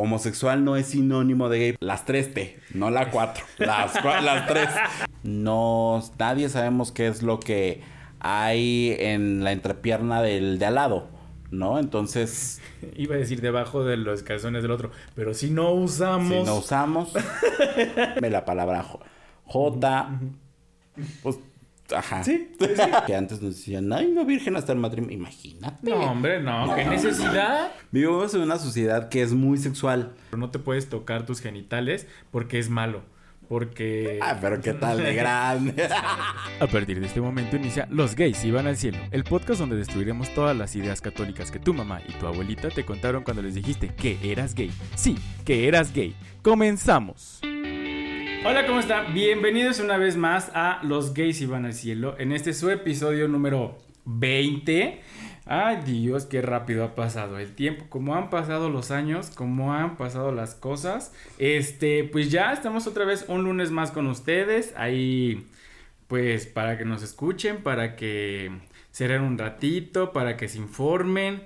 homosexual no es sinónimo de gay. Las tres T, no la cuatro. las, las tres. No, nadie sabemos qué es lo que hay en la entrepierna del de al lado, ¿no? Entonces... Iba a decir debajo de los calzones del otro, pero si no usamos... Si no usamos... la palabra J... Pues Ajá. Sí, Que antes nos decían, ay, no, virgen hasta el matrimonio. Imagínate. No, hombre, no. ¿Qué necesidad? Vivimos en una sociedad que es muy sexual. No te puedes tocar tus genitales porque es malo. Porque. Ah, pero qué tal de grande. A partir de este momento inicia Los gays iban al cielo, el podcast donde destruiremos todas las ideas católicas que tu mamá y tu abuelita te contaron cuando les dijiste que eras gay. Sí, que eras gay. Comenzamos. Hola, ¿cómo están? Bienvenidos una vez más a Los Gays Iban al Cielo. En este su episodio número 20. Ay Dios, qué rápido ha pasado el tiempo. Como han pasado los años, como han pasado las cosas. Este, pues ya estamos otra vez un lunes más con ustedes. Ahí, pues, para que nos escuchen, para que se un ratito, para que se informen.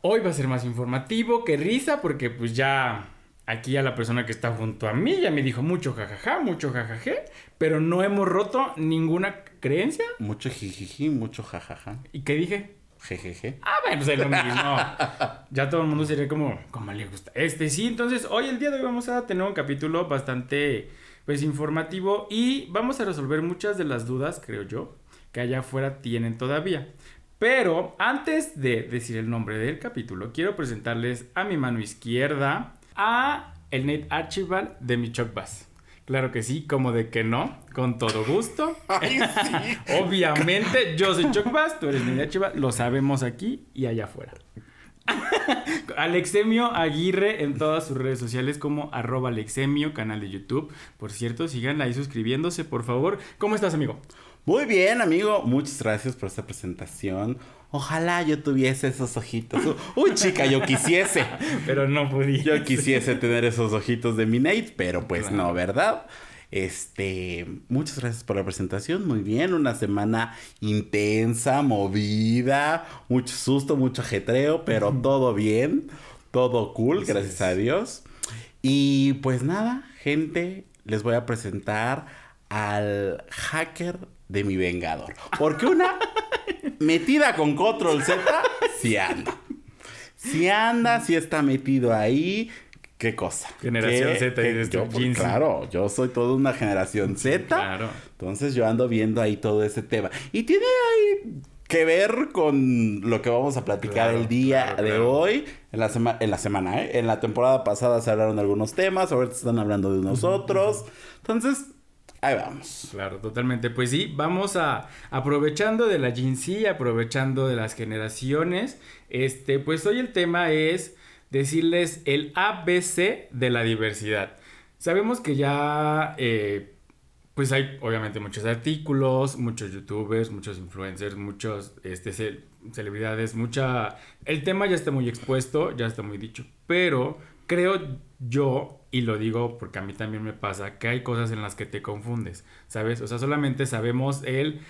Hoy va a ser más informativo que risa, porque pues ya aquí a la persona que está junto a mí ya me dijo mucho jajaja, mucho jajaje, pero no hemos roto ninguna creencia. Mucho jijiji, mucho jajaja. ¿Y qué dije? Jejeje. Ah, bueno, pues es lo mismo. ya todo el mundo sería como, como le gusta. Este sí, entonces hoy el día de hoy vamos a tener un capítulo bastante, pues, informativo y vamos a resolver muchas de las dudas, creo yo, que allá afuera tienen todavía. Pero antes de decir el nombre del capítulo, quiero presentarles a mi mano izquierda a el Nate Archibald de mi Bass. Claro que sí, como de que no, con todo gusto. Obviamente, yo soy Chuck Bass, tú eres Nate Archibald, lo sabemos aquí y allá afuera. Alexemio Aguirre en todas sus redes sociales como arroba Alexemio, canal de YouTube. Por cierto, sigan ahí suscribiéndose, por favor. ¿Cómo estás, amigo? Muy bien, amigo. Muchas gracias por esta presentación. Ojalá yo tuviese esos ojitos. Uy, chica, yo quisiese. pero no podía. Yo quisiese tener esos ojitos de mi Nate, pero pues no, ¿verdad? Este, muchas gracias por la presentación. Muy bien, una semana intensa, movida, mucho susto, mucho ajetreo, pero todo bien, todo cool, gracias a Dios. Y pues nada, gente, les voy a presentar al hacker de mi vengador. Porque una metida con control Z, si anda. Si anda, si está metido ahí. ¿Qué cosa? Generación Z y yo, pues, Claro, yo soy toda una generación Z. Claro. Entonces yo ando viendo ahí todo ese tema. Y tiene ahí que ver con lo que vamos a platicar el día de hoy. En la, en la semana, ¿eh? En la temporada pasada se hablaron de algunos temas, ahorita están hablando de nosotros. Entonces, Ahí vamos. Claro, totalmente. Pues sí, vamos a aprovechando de la Gen aprovechando de las generaciones. Este, pues hoy el tema es decirles el ABC de la diversidad. Sabemos que ya, eh, pues hay obviamente muchos artículos, muchos youtubers, muchos influencers, muchos este, celebridades, mucha... El tema ya está muy expuesto, ya está muy dicho, pero creo yo y lo digo porque a mí también me pasa que hay cosas en las que te confundes, ¿sabes? O sea, solamente sabemos el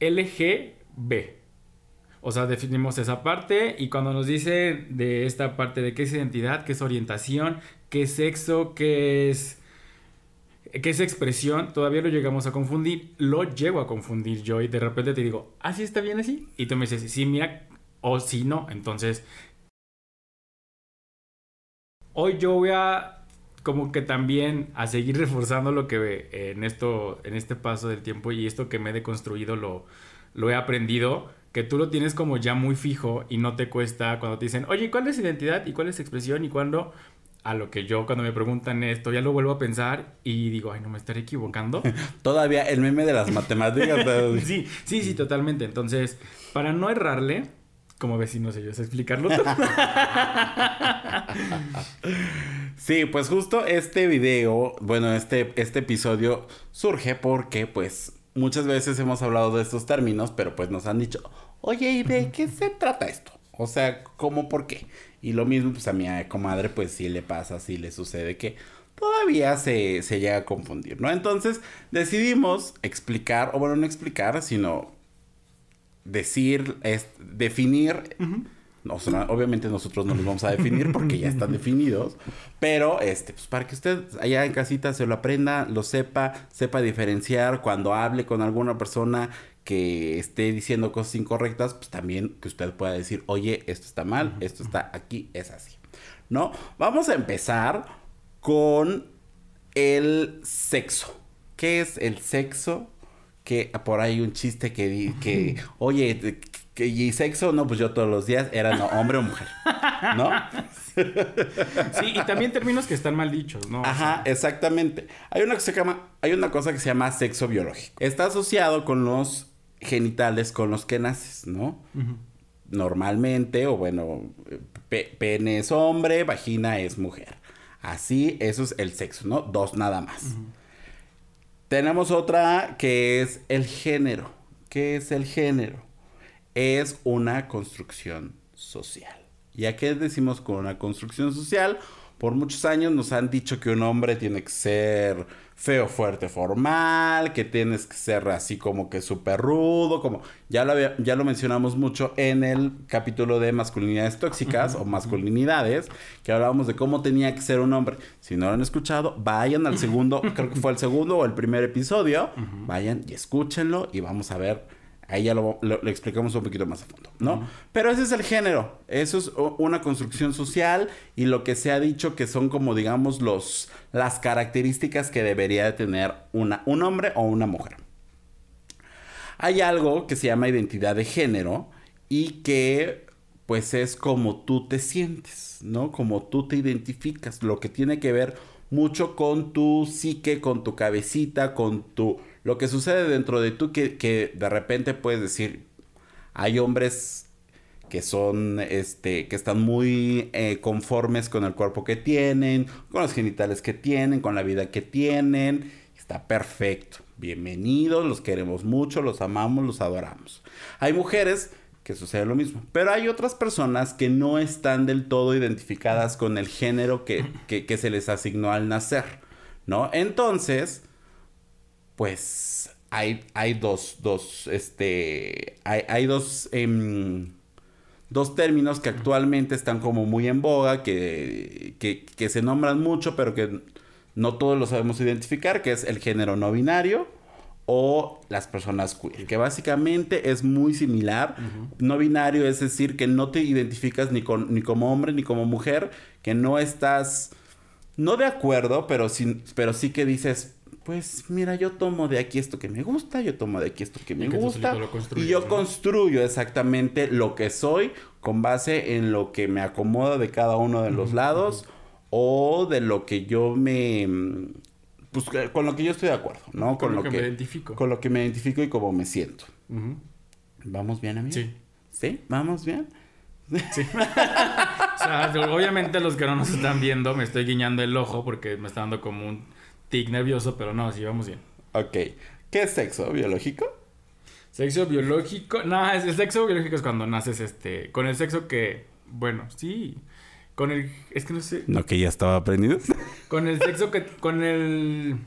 LGB. O sea, definimos esa parte y cuando nos dice de esta parte de qué es identidad, qué es orientación, qué es sexo, qué es qué es expresión, todavía lo llegamos a confundir. Lo llego a confundir yo y de repente te digo, ¿así ¿Ah, está bien así? Y tú me dices, sí, mira, o sí, no. Entonces, hoy yo voy a como que también a seguir reforzando lo que eh, en esto, en este paso del tiempo y esto que me he deconstruido lo, lo he aprendido, que tú lo tienes como ya muy fijo y no te cuesta cuando te dicen, oye, ¿cuál es identidad y cuál es expresión y cuándo? A lo que yo cuando me preguntan esto ya lo vuelvo a pensar y digo, ay, no me estaré equivocando. Todavía el meme de las matemáticas. sí, sí, sí, totalmente. Entonces, para no errarle, como vecinos ellos explicarlo todo. sí, pues justo este video, bueno, este, este episodio surge porque pues muchas veces hemos hablado de estos términos, pero pues nos han dicho, oye, ¿y de qué se trata esto? O sea, ¿cómo por qué? Y lo mismo, pues a mi comadre, pues sí le pasa, sí le sucede que todavía se, se llega a confundir, ¿no? Entonces decidimos explicar, o bueno, no explicar, sino decir, es, definir obviamente nosotros no los vamos a definir porque ya están definidos, pero este, pues para que usted allá en casita se lo aprenda, lo sepa, sepa diferenciar cuando hable con alguna persona que esté diciendo cosas incorrectas, pues también que usted pueda decir, oye, esto está mal, esto está aquí, es así. ¿No? Vamos a empezar con el sexo. ¿Qué es el sexo? Que por ahí un chiste que, que oye, que, ¿y sexo? No, pues yo todos los días era no, hombre o mujer. ¿No? sí, y también términos que están mal dichos, ¿no? Ajá, exactamente. Hay una, que se llama, hay una cosa que se llama sexo biológico. Está asociado con los genitales con los que naces, ¿no? Normalmente, o bueno, pene es hombre, vagina es mujer. Así, eso es el sexo, ¿no? Dos nada más. Tenemos otra que es el género. ¿Qué es el género? Es una construcción social. ¿Y a qué decimos con una construcción social? Por muchos años nos han dicho que un hombre tiene que ser feo, fuerte, formal, que tienes que ser así como que súper rudo, como ya lo, ya lo mencionamos mucho en el capítulo de masculinidades tóxicas o masculinidades, que hablábamos de cómo tenía que ser un hombre. Si no lo han escuchado, vayan al segundo, creo que fue el segundo o el primer episodio, vayan y escúchenlo y vamos a ver Ahí ya lo, explicamos un poquito más a fondo, ¿no? Pero ese es el género. Eso es una construcción social y lo que se ha dicho que son como, digamos, los, las características que debería de tener una, un hombre o una mujer. Hay algo que se llama identidad de género y que pues es como tú te sientes, ¿no? Como tú te identificas, lo que tiene que ver mucho con tu psique, con tu cabecita, con tu lo que sucede dentro de tú que, que de repente puedes decir, hay hombres que son, este, que están muy eh, conformes con el cuerpo que tienen, con los genitales que tienen, con la vida que tienen. Está perfecto. Bienvenidos, los queremos mucho, los amamos, los adoramos. Hay mujeres que sucede lo mismo, pero hay otras personas que no están del todo identificadas con el género que, que, que se les asignó al nacer, ¿no? Entonces, pues hay, hay dos, dos, este, hay, dos, em, dos términos que actualmente están como muy en boga, que, que, se nombran mucho, pero que no todos lo sabemos identificar, que es el género no binario o las personas queer, que básicamente es muy similar. No binario es decir que no te identificas ni, con, ni como hombre ni como mujer, que no estás, no de acuerdo, pero, sin, pero sí que dices, pues mira, yo tomo de aquí esto que me gusta, yo tomo de aquí esto que me gusta. Y yo construyo exactamente lo que soy con base en lo que me acomoda de cada uno de los lados o de lo que yo me... Pues con lo que yo estoy de acuerdo, ¿no? Con, lo, que, me identifico. Con lo que me identifico y cómo me siento. ¿Vamos bien, amigo? Sí. ¿Sí? ¿Vamos bien? Sí. o sea, obviamente los que no nos están viendo me estoy guiñando el ojo porque me está dando como un tic nervioso, pero no, sí, vamos bien. Ok. ¿Qué es sexo? ¿Biológico? Sexo biológico. No, el sexo biológico es cuando naces este. Con el sexo que. Bueno, sí. Con el. Es que no sé. No, que ya estaba aprendido. Con el sexo que. Con el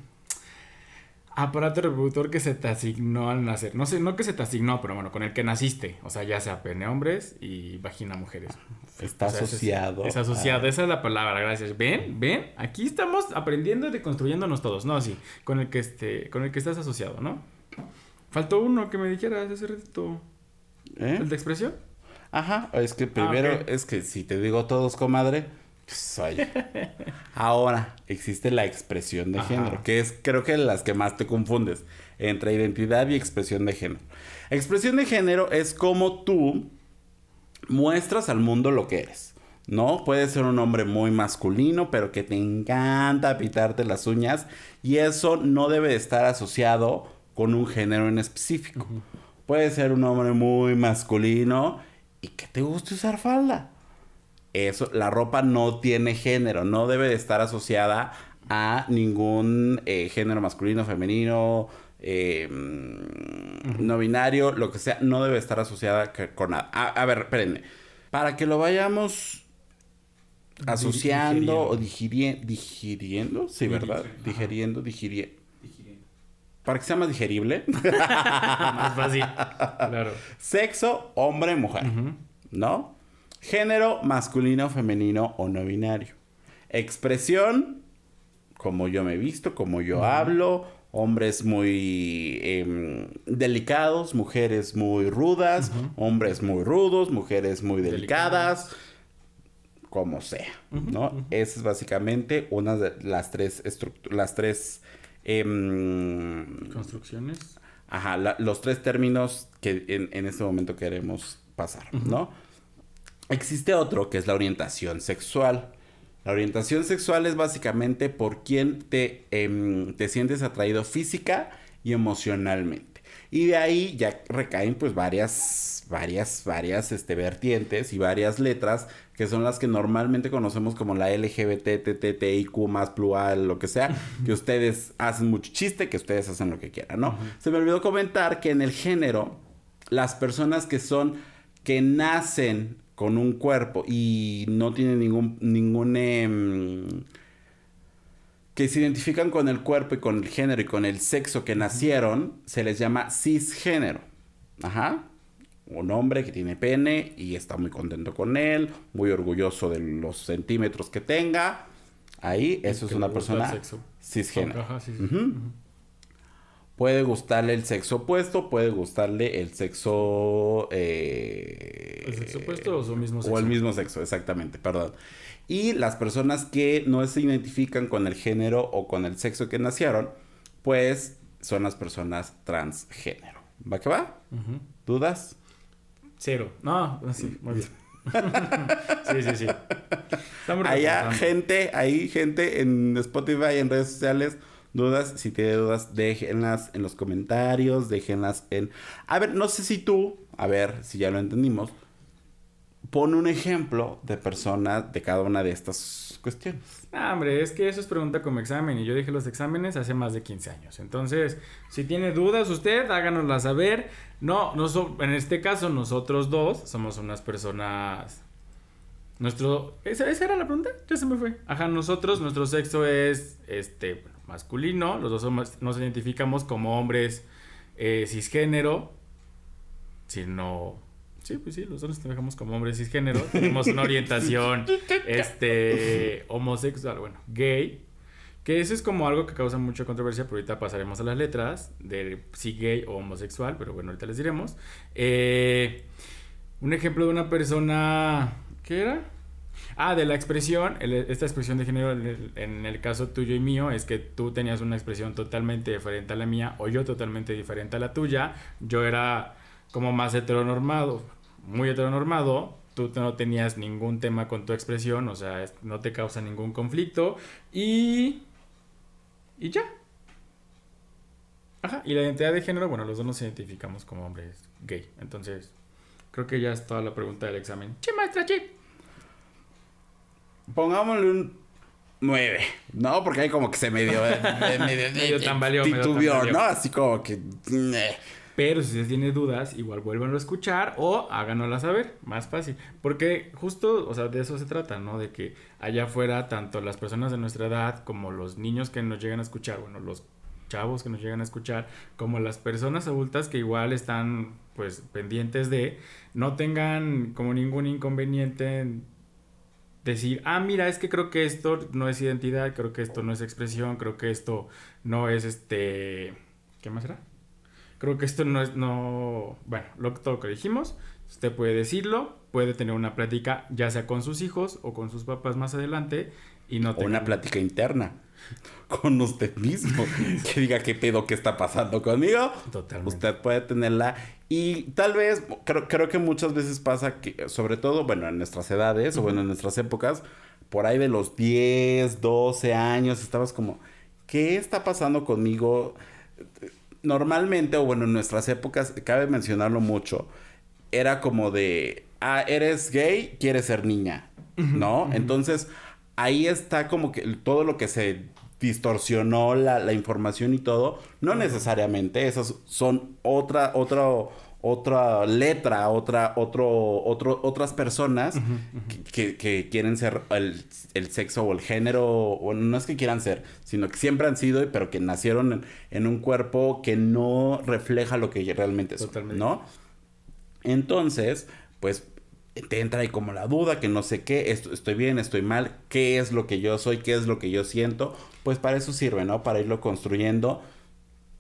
aparato reproductor que se te asignó al nacer. No sé, no que se te asignó, pero bueno, con el que naciste. O sea, ya sea pene hombres y vagina mujeres. Está asociado. Es, asociado, esa es la palabra, gracias. ¿Ven? ¿Ven? Aquí estamos aprendiendo y deconstruyéndonos todos. No, sí, con el que este, con el que estás asociado, ¿no? Faltó uno que me dijeras hace ratito. ¿Eh? ¿El de expresión? Ajá, es que primero, ah, es que si te digo todos, comadre, soy. Ahora, existe la expresión de género, que es creo que las que más te confundes entre identidad y expresión de género. Expresión de género es como tú muestras al mundo lo que eres. ¿no? Puede ser un hombre muy masculino, pero que te encanta pitarte las uñas y eso no debe estar asociado con un género en específico. Puede ser un hombre muy masculino y que te guste usar falda. Eso, la ropa no tiene género, no debe de estar asociada a ningún eh, género masculino, femenino, eh, no binario, lo que sea, no debe estar asociada con nada. A, ver, espérenme. Para que lo vayamos asociando o digiriendo, digiriendo, sí, ¿verdad? Digeriendo, digiriendo. Para que sea más digerible. más fácil. Claro. Sexo, hombre, mujer. ¿No? Género masculino, femenino o no binario. Expresión, como yo me he visto, como yo hablo, hombres muy em, delicados, mujeres muy rudas, hombres muy rudos, mujeres muy delicadas, como sea, ¿no? Esa es básicamente una de las tres las tres em, construcciones. Ajá, los tres términos que en, en este momento queremos pasar, ¿no? Existe otro que es la orientación sexual. La orientación sexual es básicamente por quién te, em, te sientes atraído física y emocionalmente. Y de ahí ya recaen pues varias, varias, varias este, vertientes y varias letras que son las que normalmente conocemos como la LGBT, TTIQ, más plural, lo que sea, que ustedes hacen mucho chiste, que ustedes hacen lo que quieran, ¿no? Se me olvidó comentar que en el género, las personas que son, que nacen con un cuerpo y no tienen ningún, ningún, em, que se identifican con el cuerpo y con el género y con el sexo que nacieron, se les llama cisgénero. Ajá. Un hombre que tiene pene y está muy contento con él, muy orgulloso de los centímetros que tenga. Ahí, eso es una persona cisgénero. Ajá, sí, Puede gustarle el sexo opuesto, puede gustarle el sexo... Eh, ¿El sexo opuesto o su mismo sexo? O el mismo sexo, exactamente, perdón. Y las personas que no se identifican con el género o con el sexo que nacieron, pues son las personas transgénero. ¿Va que va? ¿Dudas? Cero. No, sí, muy bien. sí, sí, sí. Hay gente, hay gente en Spotify, en redes sociales dudas, si tiene dudas, déjenlas en los comentarios, déjenlas en... A ver, no sé si tú, a ver si ya lo entendimos, pon un ejemplo de persona de cada una de estas cuestiones. Ah, hombre, es que eso es pregunta como examen y yo dije los exámenes hace más de 15 años. Entonces, si tiene dudas usted, háganoslas saber. No, no en este caso nosotros dos somos unas personas... Nuestro... ¿Esa, ¿Esa era la pregunta? Ya se me fue. Ajá, nosotros, nuestro sexo es, este, masculino, los dos nos identificamos como hombres eh, cisgénero, sino... Sí, pues sí, los dos nos identificamos como hombres cisgénero, tenemos una orientación este, homosexual, bueno, gay, que eso es como algo que causa mucha controversia, pero ahorita pasaremos a las letras de si gay o homosexual, pero bueno, ahorita les diremos. Eh, un ejemplo de una persona, ¿qué era? Ah, de la expresión, esta expresión de género en el, caso tuyo y mío es que tú tenías una expresión totalmente diferente a la mía o yo totalmente diferente a la tuya. Yo era como más heteronormado, muy heteronormado. Tú no tenías ningún tema con tu expresión, o sea, no te causa ningún conflicto y... y ya. Ajá, y la identidad de género, bueno, los dos nos identificamos como hombres gay. Entonces, creo que ya es toda la pregunta del examen. ¡Che, maestra, che! Pongámosle un 9. No, porque ahí como que se medio. medio, medio tambaleó, titubeó, ¿no? Así como que. Pero si se tiene dudas, igual vuelvan a escuchar o háganosla saber. Más fácil. Porque justo, o sea, de eso se trata, ¿no? De que allá afuera, tanto las personas de nuestra edad como los niños que nos llegan a escuchar, bueno, los chavos que nos llegan a escuchar, como las personas adultas que igual están, pues, pendientes de, no tengan como ningún inconveniente en decir, ah, mira, es que creo que esto no es identidad, creo que esto no es expresión, creo que esto no es este... ¿Qué más era? Creo que esto no es, no... Bueno, lo, todo lo que dijimos, usted puede decirlo, puede tener una plática ya sea con sus hijos o con sus papás más adelante y no O una plática interna con usted mismo. que diga qué pedo que está pasando conmigo. Totalmente. Usted puede tenerla. Y tal vez, creo, creo que muchas veces pasa que, sobre todo, bueno, en nuestras edades o bueno, en nuestras épocas, por ahí de los 10, 12 años, estabas como, ¿qué está pasando conmigo? Normalmente, o bueno, en nuestras épocas, cabe mencionarlo mucho, era como de, ah, eres gay, quieres ser niña, ¿no? Entonces, ahí está como que todo lo que se distorsionó la, información y todo. No necesariamente, esas son otra, otra, otra letra, otra, otro, otro, otras personas Que, quieren ser el, sexo o el género, o no es que quieran ser, sino que siempre han sido, pero que nacieron en, un cuerpo que no refleja lo que realmente son, ¿no? Entonces, pues te entra ahí como la duda, que no sé qué, estoy bien, estoy mal, qué es lo que yo soy, qué es lo que yo siento, pues para eso sirve, ¿no? Para irlo construyendo,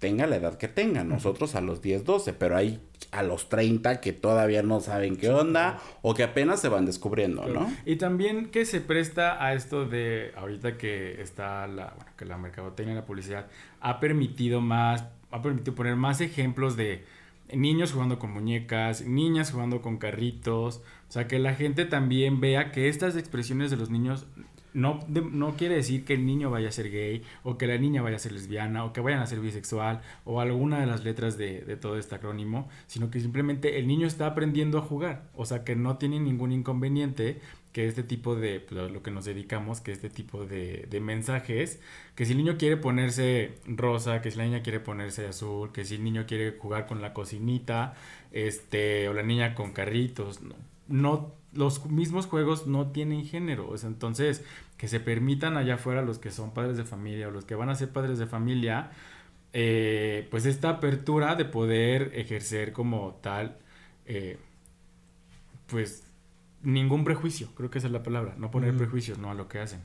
tenga la edad que tenga, nosotros a los 10, 12, pero hay a los 30 que todavía no saben qué onda o que apenas se van descubriendo, ¿no? Y también que se presta a esto de ahorita que está la, bueno, que la mercadotecnia y la publicidad ha permitido más, ha permitido poner más ejemplos de niños jugando con muñecas, niñas jugando con carritos, o sea, que la gente también vea que estas expresiones de los niños no, no quiere decir que el niño vaya a ser gay o que la niña vaya a ser lesbiana o que vayan a ser bisexual o alguna de las letras de, de, todo este acrónimo, sino que simplemente el niño está aprendiendo a jugar, o sea que no tiene ningún inconveniente que este tipo de, pues, lo que nos dedicamos, que este tipo de, mensajes, que si el niño quiere ponerse rosa, que si la niña quiere ponerse azul, que si el niño quiere jugar con la cocinita, este, o la niña con carritos, no los mismos juegos no tienen género, entonces que se permitan allá afuera los que son padres de familia o los que van a ser padres de familia, eh, pues esta apertura de poder ejercer como tal, eh, pues ningún prejuicio, creo que esa es la palabra, no poner prejuicios, no a lo que hacen.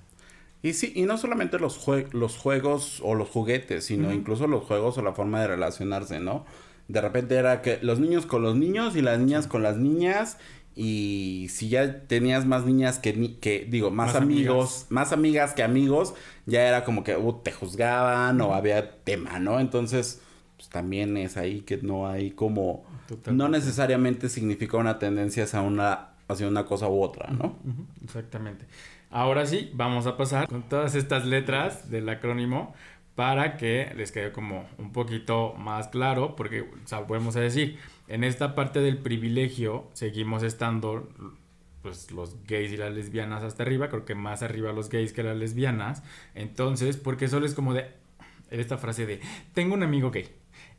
Y sí, y no solamente los, los juegos o los juguetes, sino incluso los juegos o la forma de relacionarse, ¿no? De repente era que los niños con los niños y las niñas con las niñas y si ya tenías más niñas que, que digo, más, amigos, más amigas que amigos, ya era como que uh, te juzgaban o había tema, ¿no? Entonces, pues también es ahí que no hay como, no necesariamente significa una tendencia hacia una hacia una cosa u otra, ¿no? Exactamente. Ahora sí, vamos a pasar con todas estas letras del acrónimo para que les quede como un poquito más claro, porque o sea, podemos decir, en esta parte del privilegio seguimos estando pues los gays y las lesbianas hasta arriba, creo que más arriba los gays que las lesbianas, entonces, porque solo es como de esta frase de tengo un amigo gay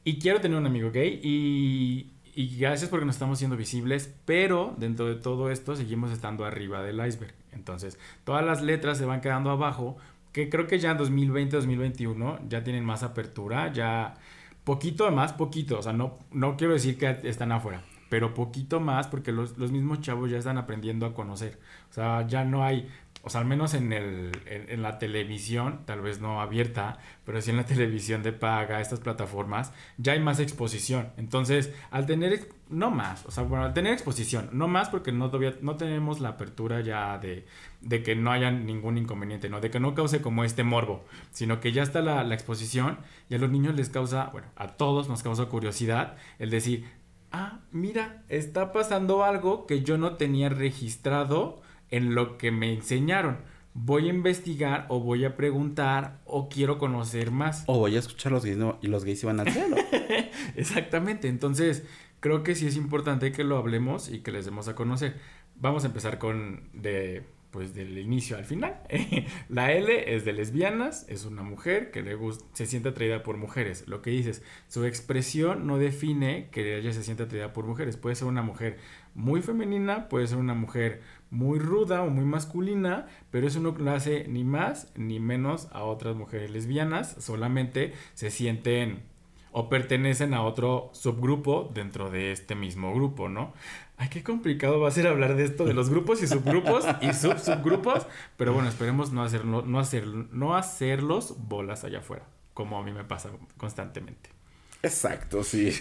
y quiero tener un amigo gay y y gracias porque nos estamos siendo visibles, pero dentro de todo esto seguimos estando arriba del iceberg. Entonces, todas las letras se van quedando abajo, que creo que ya en 2020, 2021 ya tienen más apertura, ya poquito más, poquito, o sea, no, no quiero decir que están afuera, pero poquito más porque los, los mismos chavos ya están aprendiendo a conocer. O sea, ya no hay o sea, al menos en, el, en, la televisión, tal vez no abierta, pero sí en la televisión de paga, estas plataformas, ya hay más exposición. Entonces, al tener, no más, o sea, bueno, al tener exposición, no más porque no, no tenemos la apertura ya de, de que no haya ningún inconveniente, ¿no? De que no cause como este morbo, sino que ya está la, la exposición y a los niños les causa, bueno, a todos nos causa curiosidad el decir, ah, mira, está pasando algo que yo no tenía registrado en lo que me enseñaron. Voy a investigar o voy a preguntar o quiero conocer más. O voy a escuchar los gays y los gays van al cielo. Exactamente. Entonces, creo que sí es importante que lo hablemos y que les demos a conocer. Vamos a empezar con de pues del inicio al final. la L es de lesbianas, es una mujer que le gusta, se siente atraída por mujeres. Lo que dices, su expresión no define que ella se siente atraída por mujeres. Puede ser una mujer muy femenina, puede ser una mujer muy ruda o muy masculina, pero eso no la hace ni más ni menos a otras mujeres lesbianas, solamente se sienten o pertenecen a otro subgrupo dentro de este mismo grupo, ¿no? Ay, qué complicado va a ser hablar de esto, de los grupos y subgrupos y sub-subgrupos, pero bueno, esperemos no, hacerlo, no, hacer, no hacerlos bolas allá afuera, como a mí me pasa constantemente. Exacto, sí.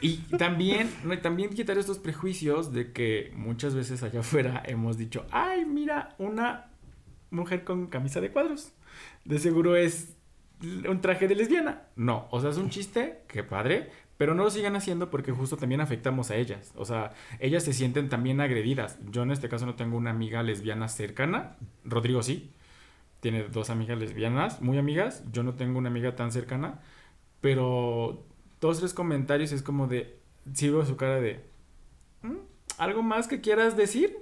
Y también, también quitar estos prejuicios de que muchas veces allá afuera hemos dicho, ay, mira, una mujer con camisa de cuadros. De seguro es un traje de lesbiana. No, o sea, es un chiste, qué padre, pero no lo sigan haciendo porque justo también afectamos a ellas. O sea, ellas se sienten también agredidas. Yo en este caso no tengo una amiga lesbiana cercana. Rodrigo sí. Tiene dos amigas lesbianas, muy amigas. Yo no tengo una amiga tan cercana. Pero dos, tres comentarios es como de, sí veo su cara de, ¿Mm? ¿algo más que quieras decir?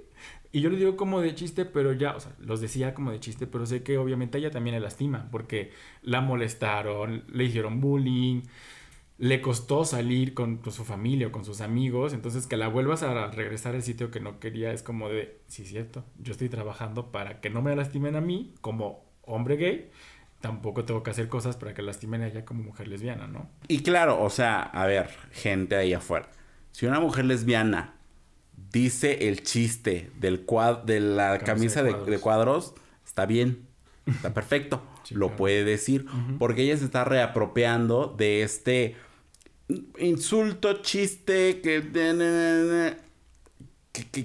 Y yo le digo como de chiste, pero ya, o sea, los decía como de chiste, pero sé que obviamente ella también le lastima, porque la molestaron, le hicieron bullying, le costó salir con, con, su familia o con sus amigos, entonces que la vuelvas a regresar al sitio que no quería es como de, sí, cierto, yo estoy trabajando para que no me lastimen a mí como hombre gay tampoco tengo que hacer cosas para que lastimen a ella como mujer lesbiana, ¿no? Y claro, o sea, a ver, gente ahí afuera. Si una mujer lesbiana dice el chiste del de la camisa, de, cuadros. está bien, está perfecto, lo puede decir, porque ella se está reapropiando de este insulto, chiste, que,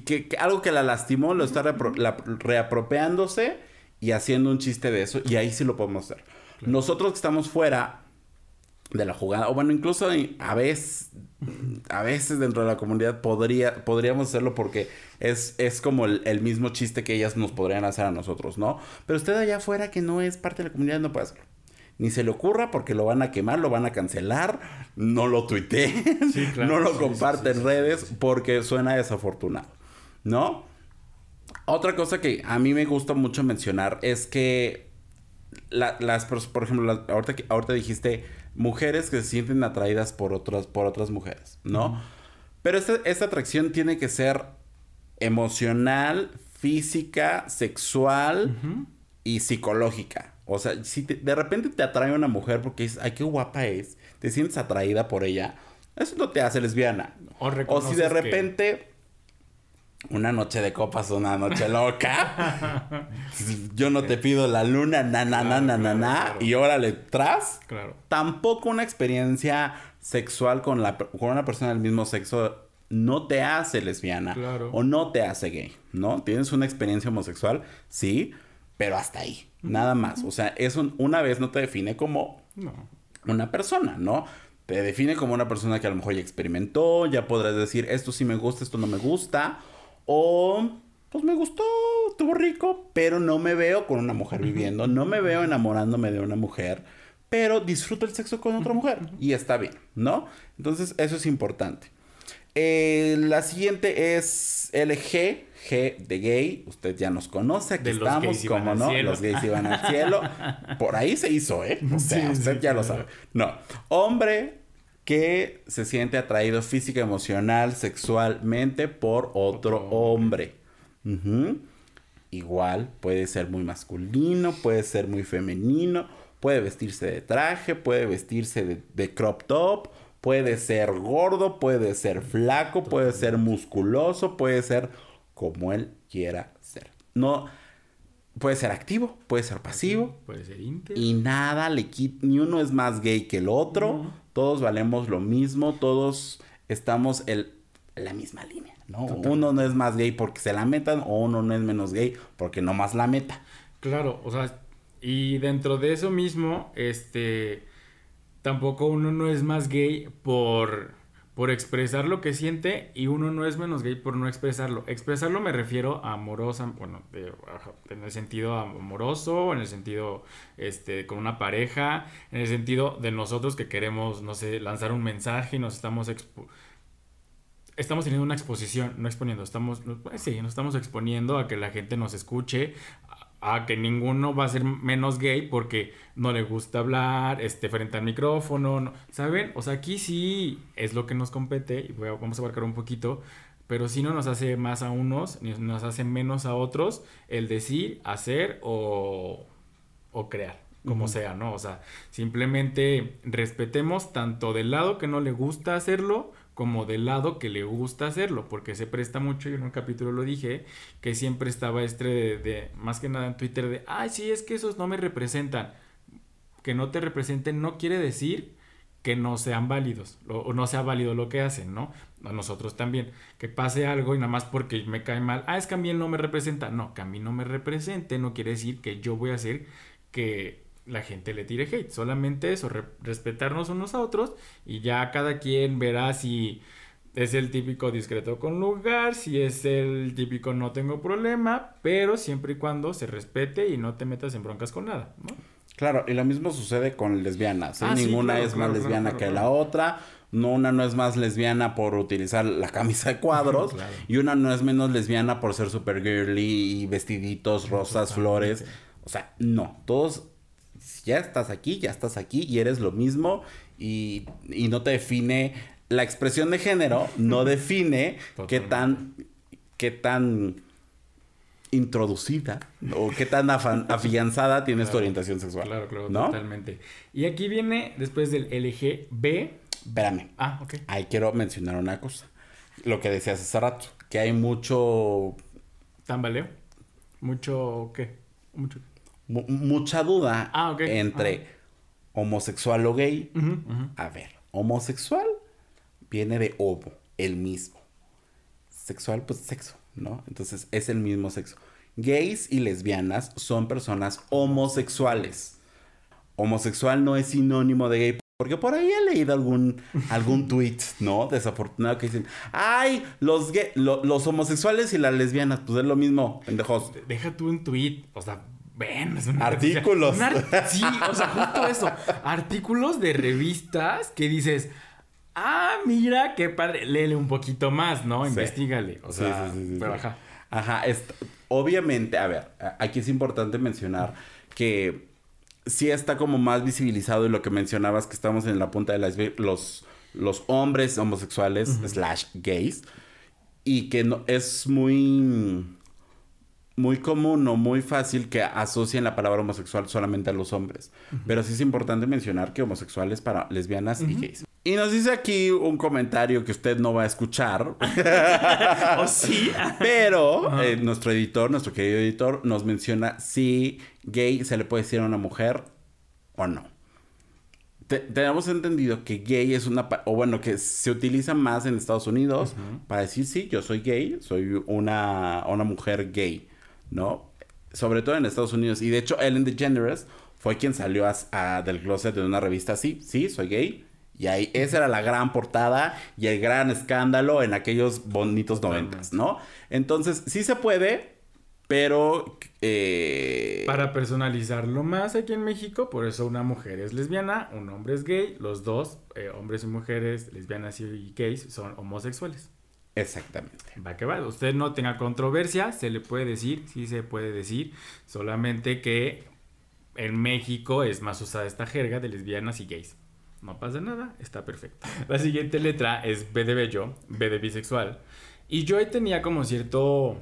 que, algo que la lastimó, lo está reapropiándose y haciendo un chiste de eso, y ahí sí lo podemos hacer. Nosotros que estamos fuera de la jugada, o bueno, incluso a veces, a veces dentro de la comunidad podría, podríamos hacerlo porque es, es como el, mismo chiste que ellas nos podrían hacer a nosotros, ¿no? Pero usted allá afuera que no es parte de la comunidad no puede hacerlo. Ni se le ocurra porque lo van a quemar, lo van a cancelar, no lo tuitee, no lo comparte en redes porque suena desafortunado, ¿no? Otra cosa que a mí me gusta mucho mencionar es que las, por ejemplo, ahorita, ahorita dijiste mujeres que se sienten atraídas por otras, por otras mujeres, ¿no? Pero esta, atracción tiene que ser emocional, física, sexual y psicológica. O sea, si de repente te atrae una mujer porque dices, ay, qué guapa es, te sientes atraída por ella, eso no te hace lesbiana. O, si de repente una noche de copas, una noche loca. Yo no te pido la luna, na, na, na, na, na, na. Y órale, tras. Claro. Tampoco una experiencia sexual con, la, con una persona del mismo sexo no te hace lesbiana. Claro. O no te hace gay, ¿no? Tienes una experiencia homosexual, sí, pero hasta ahí. Nada más. O sea, eso una vez no te define como una persona, ¿no? Te define como una persona que a lo mejor ya experimentó, ya podrás decir, esto sí me gusta, esto no me gusta o, pues me gustó, estuvo rico, pero no me veo con una mujer viviendo, no me veo enamorándome de una mujer, pero disfruto el sexo con otra mujer y está bien, ¿no? Entonces, eso es importante. Eh, la siguiente es LG, G de gay. Usted ya nos conoce, aquí estamos, como no, los gays iban al cielo. Por ahí se hizo, ¿eh? O sea, usted ya lo sabe. No, hombre, que se siente atraído física, emocional, sexualmente por otro, hombre. Igual puede ser muy masculino, puede ser muy femenino, puede vestirse de traje, puede vestirse de, crop top, puede ser gordo, puede ser flaco, puede ser musculoso, puede ser como él quiera ser. No puede ser activo, puede ser pasivo, puede ser íntegro. Y nada le quita, ni uno es más gay que el otro todos valemos lo mismo, todos estamos en la misma línea, ¿no? Uno no es más gay porque se la metan o uno no es menos gay porque no más la meta. Claro, o sea, y dentro de eso mismo, este, tampoco uno no es más gay por por expresar lo que siente y uno no es menos gay por no expresarlo. Expresarlo me refiero a amorosa, bueno, en el sentido amoroso, en el sentido este, con una pareja, en el sentido de nosotros que queremos, no sé, lanzar un mensaje y nos estamos estamos teniendo una exposición, no exponiendo, estamos, pues sí, nos estamos exponiendo a que la gente nos escuche, a que ninguno va a ser menos gay porque no le gusta hablar, este, frente al micrófono, ¿saben? O sea, aquí sí es lo que nos compete y vamos a abarcar un poquito, pero si no nos hace más a unos, ni nos hace menos a otros el decir, hacer o, o crear, como sea, ¿no? O sea, simplemente respetemos tanto del lado que no le gusta hacerlo, como del lado que le gusta hacerlo, porque se presta mucho, yo en un capítulo lo dije, que siempre estaba este de, más que nada en Twitter, de, ay, sí, es que esos no me representan. Que no te representen no quiere decir que no sean válidos, o no sea válido lo que hacen, ¿no? A nosotros también. Que pase algo y nada más porque me cae mal, ah, es que a mí no me representa. No, que a mí no me represente no quiere decir que yo voy a hacer que la gente le tire hate. Solamente eso, respetarnos unos a otros y ya cada quien verá si es el típico discreto con lugar, si es el típico no tengo problema, pero siempre y cuando se respete y no te metas en broncas con nada, ¿no? Claro, y lo mismo sucede con lesbianas. ¿eh? Ah, Ninguna es más lesbiana que la otra. No, una no es más lesbiana por utilizar la camisa de cuadros. Y una no es menos lesbiana por ser super girly y vestiditos, rosas, flores. O sea, no. Todos ya estás aquí, ya estás aquí y eres lo mismo y, no te define, la expresión de género no define qué tan, qué tan introducida o qué tan afianzada tienes tu orientación sexual. Claro, claro, totalmente. Y aquí viene después del LGB. Espérame. Ah, ok. Ahí quiero mencionar una cosa. Lo que decías hace rato. que hay mucho... ¿Tambaleo? ¿Mucho qué? Mucho... mucha duda ah, entre homosexual o gay. A ver, homosexual viene de ovo, el mismo. Sexual, pues sexo, ¿no? Entonces es el mismo sexo. Gays y lesbianas son personas homosexuales. Homosexual no es sinónimo de gay. Porque por ahí he leído algún, algún tweet, ¿no? Desafortunado que dicen, ay, los, los homosexuales y las lesbianas, pues es lo mismo, pendejos. Deja tú un tweet, o sea, ven, es Artículos. sí, o sea, justo eso. Artículos de revistas que dices, ah, mira, qué padre, léele un poquito más, ¿no? Investígale. O sea, sí, sí, pero ajá. Ajá, obviamente, a ver, aquí es importante mencionar que sí está como más visibilizado y lo que mencionabas que estamos en la punta de las los los hombres homosexuales slash gays y que no es muy muy común o muy fácil que asocien la palabra homosexual solamente a los hombres. Pero sí es importante mencionar que homosexuales para lesbianas y gays. Y nos dice aquí un comentario que usted no va a escuchar. ¿O sí? Pero eh, nuestro editor, nuestro querido editor, nos menciona si gay se le puede decir a una mujer o no. tenemos entendido que gay es una... O bueno, que se utiliza más en Estados Unidos para decir, sí, yo soy gay, soy una, una mujer gay, ¿no? Sobre todo en Estados Unidos. Y de hecho, Ellen DeGeneres fue quien salió del closet de una revista así, sí, soy gay y ahí, esa era la gran portada y el gran escándalo en aquellos bonitos noventas, ¿no? Entonces, sí se puede, pero... Eh... Para personalizarlo más aquí en México, por eso una mujer es lesbiana, un hombre es gay, los dos, eh, hombres y mujeres, lesbianas y gays, son homosexuales. Exactamente. Va que va. Usted no tenga controversia, se le puede decir, sí se puede decir, solamente que en México es más usada esta jerga de lesbianas y gays. No pasa nada, está perfecto. La siguiente letra es B de bello, B de bisexual. Y yo tenía como cierto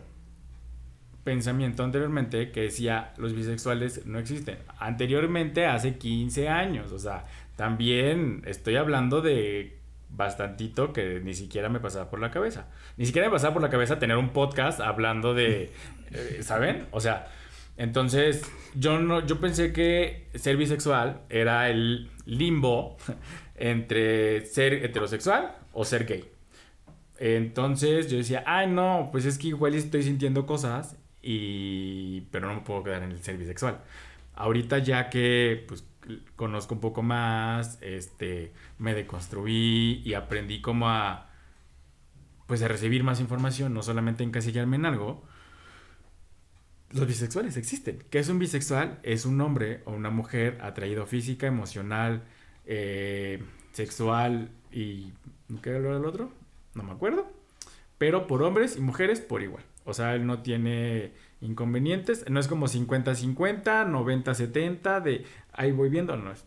pensamiento anteriormente que decía los bisexuales no existen. Anteriormente, hace 15 años, o sea, también estoy hablando de bastantito que ni siquiera me pasaba por la cabeza. Ni siquiera me pasaba por la cabeza tener un podcast hablando de, eh, ¿saben? O sea, entonces yo no, yo pensé que ser bisexual era el limbo entre ser heterosexual o ser gay. Entonces yo decía, ay no, pues es que igual estoy sintiendo cosas y pero no me puedo quedar en el ser bisexual. Ahorita ya que pues conozco un poco más, este, me deconstruí y aprendí como a pues a recibir más información, no solamente encasillarme en algo. Los bisexuales existen. ¿Qué es un bisexual? Es un hombre o una mujer atraído física, emocional, eh, sexual y... ¿Qué era del otro? No me acuerdo. Pero por hombres y mujeres por igual. O sea, él no tiene inconvenientes. No es como 50-50, 90-70, de ahí voy viendo. No, es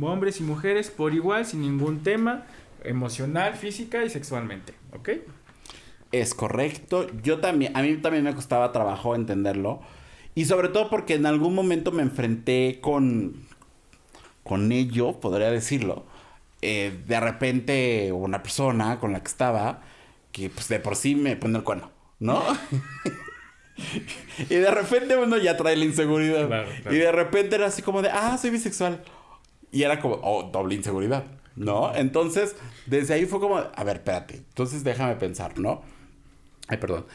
hombres y mujeres por igual, sin ningún tema, emocional, física y sexualmente. ¿Ok? es correcto. Yo también, a mí también me costaba trabajo entenderlo. Y sobre todo porque en algún momento me enfrenté con, con ello, podría decirlo. Eh, de repente una persona con la que estaba, que pues de por sí me pone el cuerno, ¿no? y de repente uno ya trae la inseguridad. Y de repente era así como de, ah, soy bisexual. Y era como, oh, doble inseguridad, ¿no? Entonces, desde ahí fue como, a ver, espérate, entonces déjame pensar, ¿no? Ay, perdón.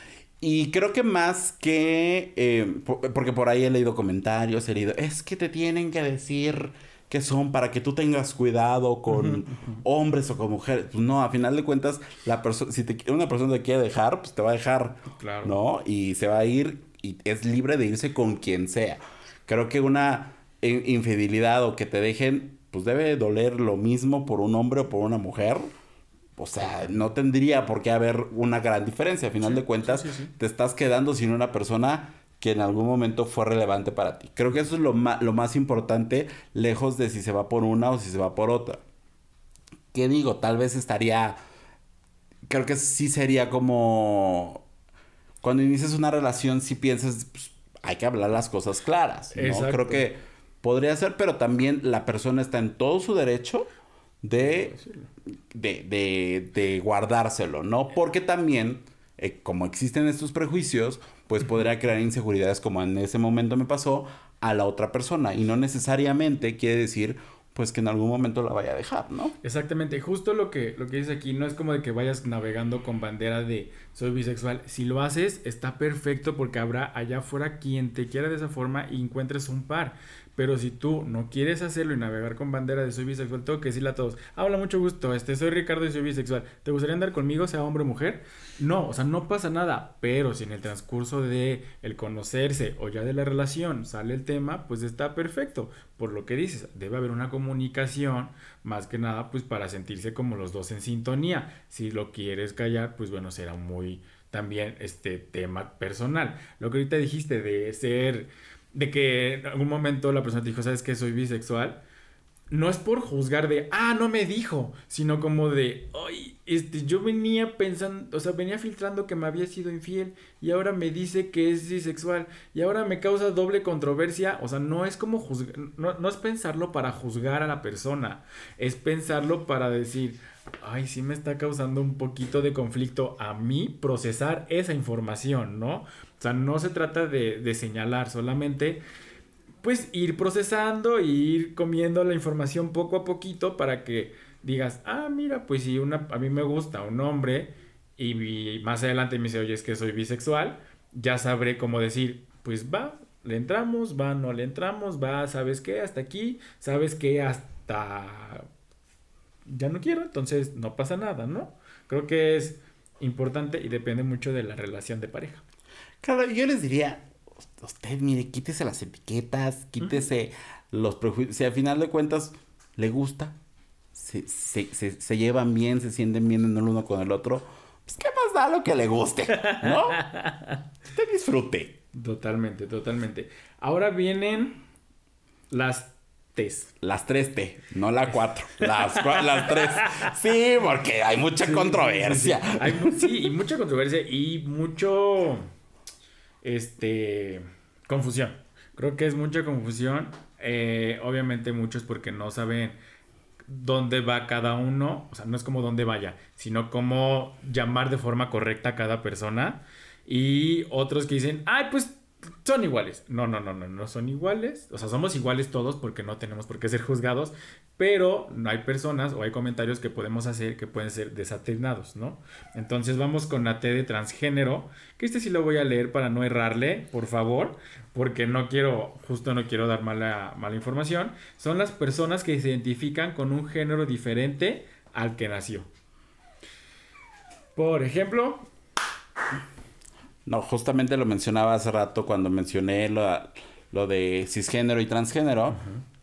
Y creo que más que, eh, porque por ahí he leído comentarios, he leído, es que te tienen que decir que son para que tú tengas cuidado con hombres o con mujeres. Pues no, a final de cuentas, la si te, una persona te quiere dejar, pues te va a dejar, claro. ¿no? Y se va a ir y es libre de irse con quien sea. Creo que una infidelidad o que te dejen, pues debe doler lo mismo por un hombre o por una mujer o sea, no tendría por qué haber una gran diferencia. A final de cuentas, te estás quedando sin una persona que en algún momento fue relevante para ti. Creo que eso es lo, lo más importante, lejos de si se va por una o si se va por otra. ¿Qué digo? Tal vez estaría... Creo que sí sería como... Cuando inicias una relación, si piensas, pues, hay que hablar las cosas claras. ¿no? Creo que podría ser, pero también la persona está en todo su derecho de, de, de, guardárselo, ¿no? Porque también eh, como existen estos prejuicios, pues podría crear inseguridades como en ese momento me pasó a la otra persona. Y no necesariamente quiere decir pues que en algún momento la vaya a dejar, ¿no? Exactamente, justo lo que, lo que dice aquí, no es como de que vayas navegando con bandera de soy bisexual. Si lo haces, está perfecto porque habrá allá afuera quien te quiera de esa forma y encuentres un par. Pero si tú no quieres hacerlo y navegar con bandera de soy bisexual, tengo que decirle a todos, habla mucho gusto, este soy Ricardo y soy bisexual. ¿Te gustaría andar conmigo, sea hombre o mujer? No, o sea, no pasa nada. Pero si en el transcurso de el conocerse o ya de la relación sale el tema, pues está perfecto. Por lo que dices, debe haber una comunicación, más que nada, pues para sentirse como los dos en sintonía. Si lo quieres callar, pues bueno, será muy también este tema personal. Lo que ahorita dijiste de ser de que en algún momento la persona te dijo, ¿sabes que soy bisexual? No es por juzgar de, ah, no me dijo, sino como de, ay, este, yo venía pensando, o sea, venía filtrando que me había sido infiel y ahora me dice que es bisexual y ahora me causa doble controversia, o sea, no es como juzgar, no, no es pensarlo para juzgar a la persona, es pensarlo para decir, ay, sí me está causando un poquito de conflicto a mí procesar esa información, ¿no? O sea, no se trata de, señalar, solamente pues ir procesando e ir comiendo la información poco a poquito para que digas, ah, mira, pues si una, a mí me gusta un hombre y, más adelante me dice, oye, es que soy bisexual, ya sabré cómo decir, pues va, le entramos, va, no le entramos, va, ¿sabes qué? Hasta aquí, ¿sabes qué? Hasta ya no quiero, entonces no pasa nada, ¿no? Creo que es importante y depende mucho de la relación de pareja. Claro, yo les diría, usted mire, quítese las etiquetas, quítese los prejuicios. Si al final de cuentas le gusta, se, se, llevan bien, se sienten bien en el uno con el otro, pues qué más da lo que le guste, ¿no? usted disfrute. Totalmente, totalmente. Ahora vienen las T's. Las tres T, no la cuatro. Las, las tres. Sí, porque hay mucha controversia. sí, y mucha controversia y mucho este, confusión. Creo que es mucha confusión. Eh, obviamente muchos porque no saben dónde va cada uno. O sea, no es como dónde vaya, sino cómo llamar de forma correcta a cada persona. Y otros que dicen, ay, pues son iguales. No, no, no, no, no son iguales. O sea, somos iguales todos porque no tenemos por qué ser juzgados, pero no hay personas o hay comentarios que podemos hacer que pueden ser desatenados, ¿no? Entonces vamos con la T de transgénero, que este sí lo voy a leer para no errarle, por favor, porque no quiero, justo no quiero dar mala, mala información. Son las personas que se identifican con un género diferente al que nació. Por ejemplo, no, justamente lo mencionaba hace rato cuando mencioné lo, de cisgénero y transgénero.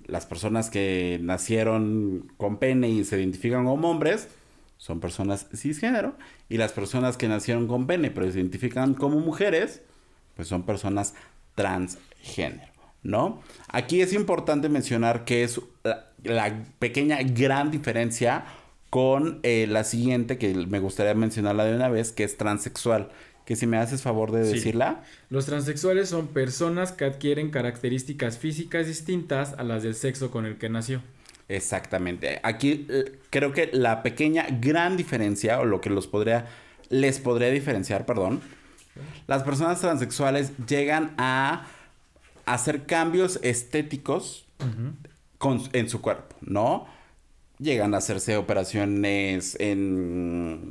Las personas que nacieron con pene y se identifican como hombres son personas cisgénero. Y las personas que nacieron con pene pero se identifican como mujeres, pues son personas transgénero. ¿No? Aquí es importante mencionar que es la, pequeña gran diferencia con eh, la siguiente que me gustaría mencionarla de una vez, que es transexual que si me haces favor de decirla. Los transexuales son personas que adquieren características físicas distintas a las del sexo con el que nació. Exactamente. Aquí eh, creo que la pequeña gran diferencia o lo que los podría les podría diferenciar, perdón. Las personas transexuales llegan a hacer cambios estéticos en su cuerpo, ¿no? Llegan a hacerse operaciones en,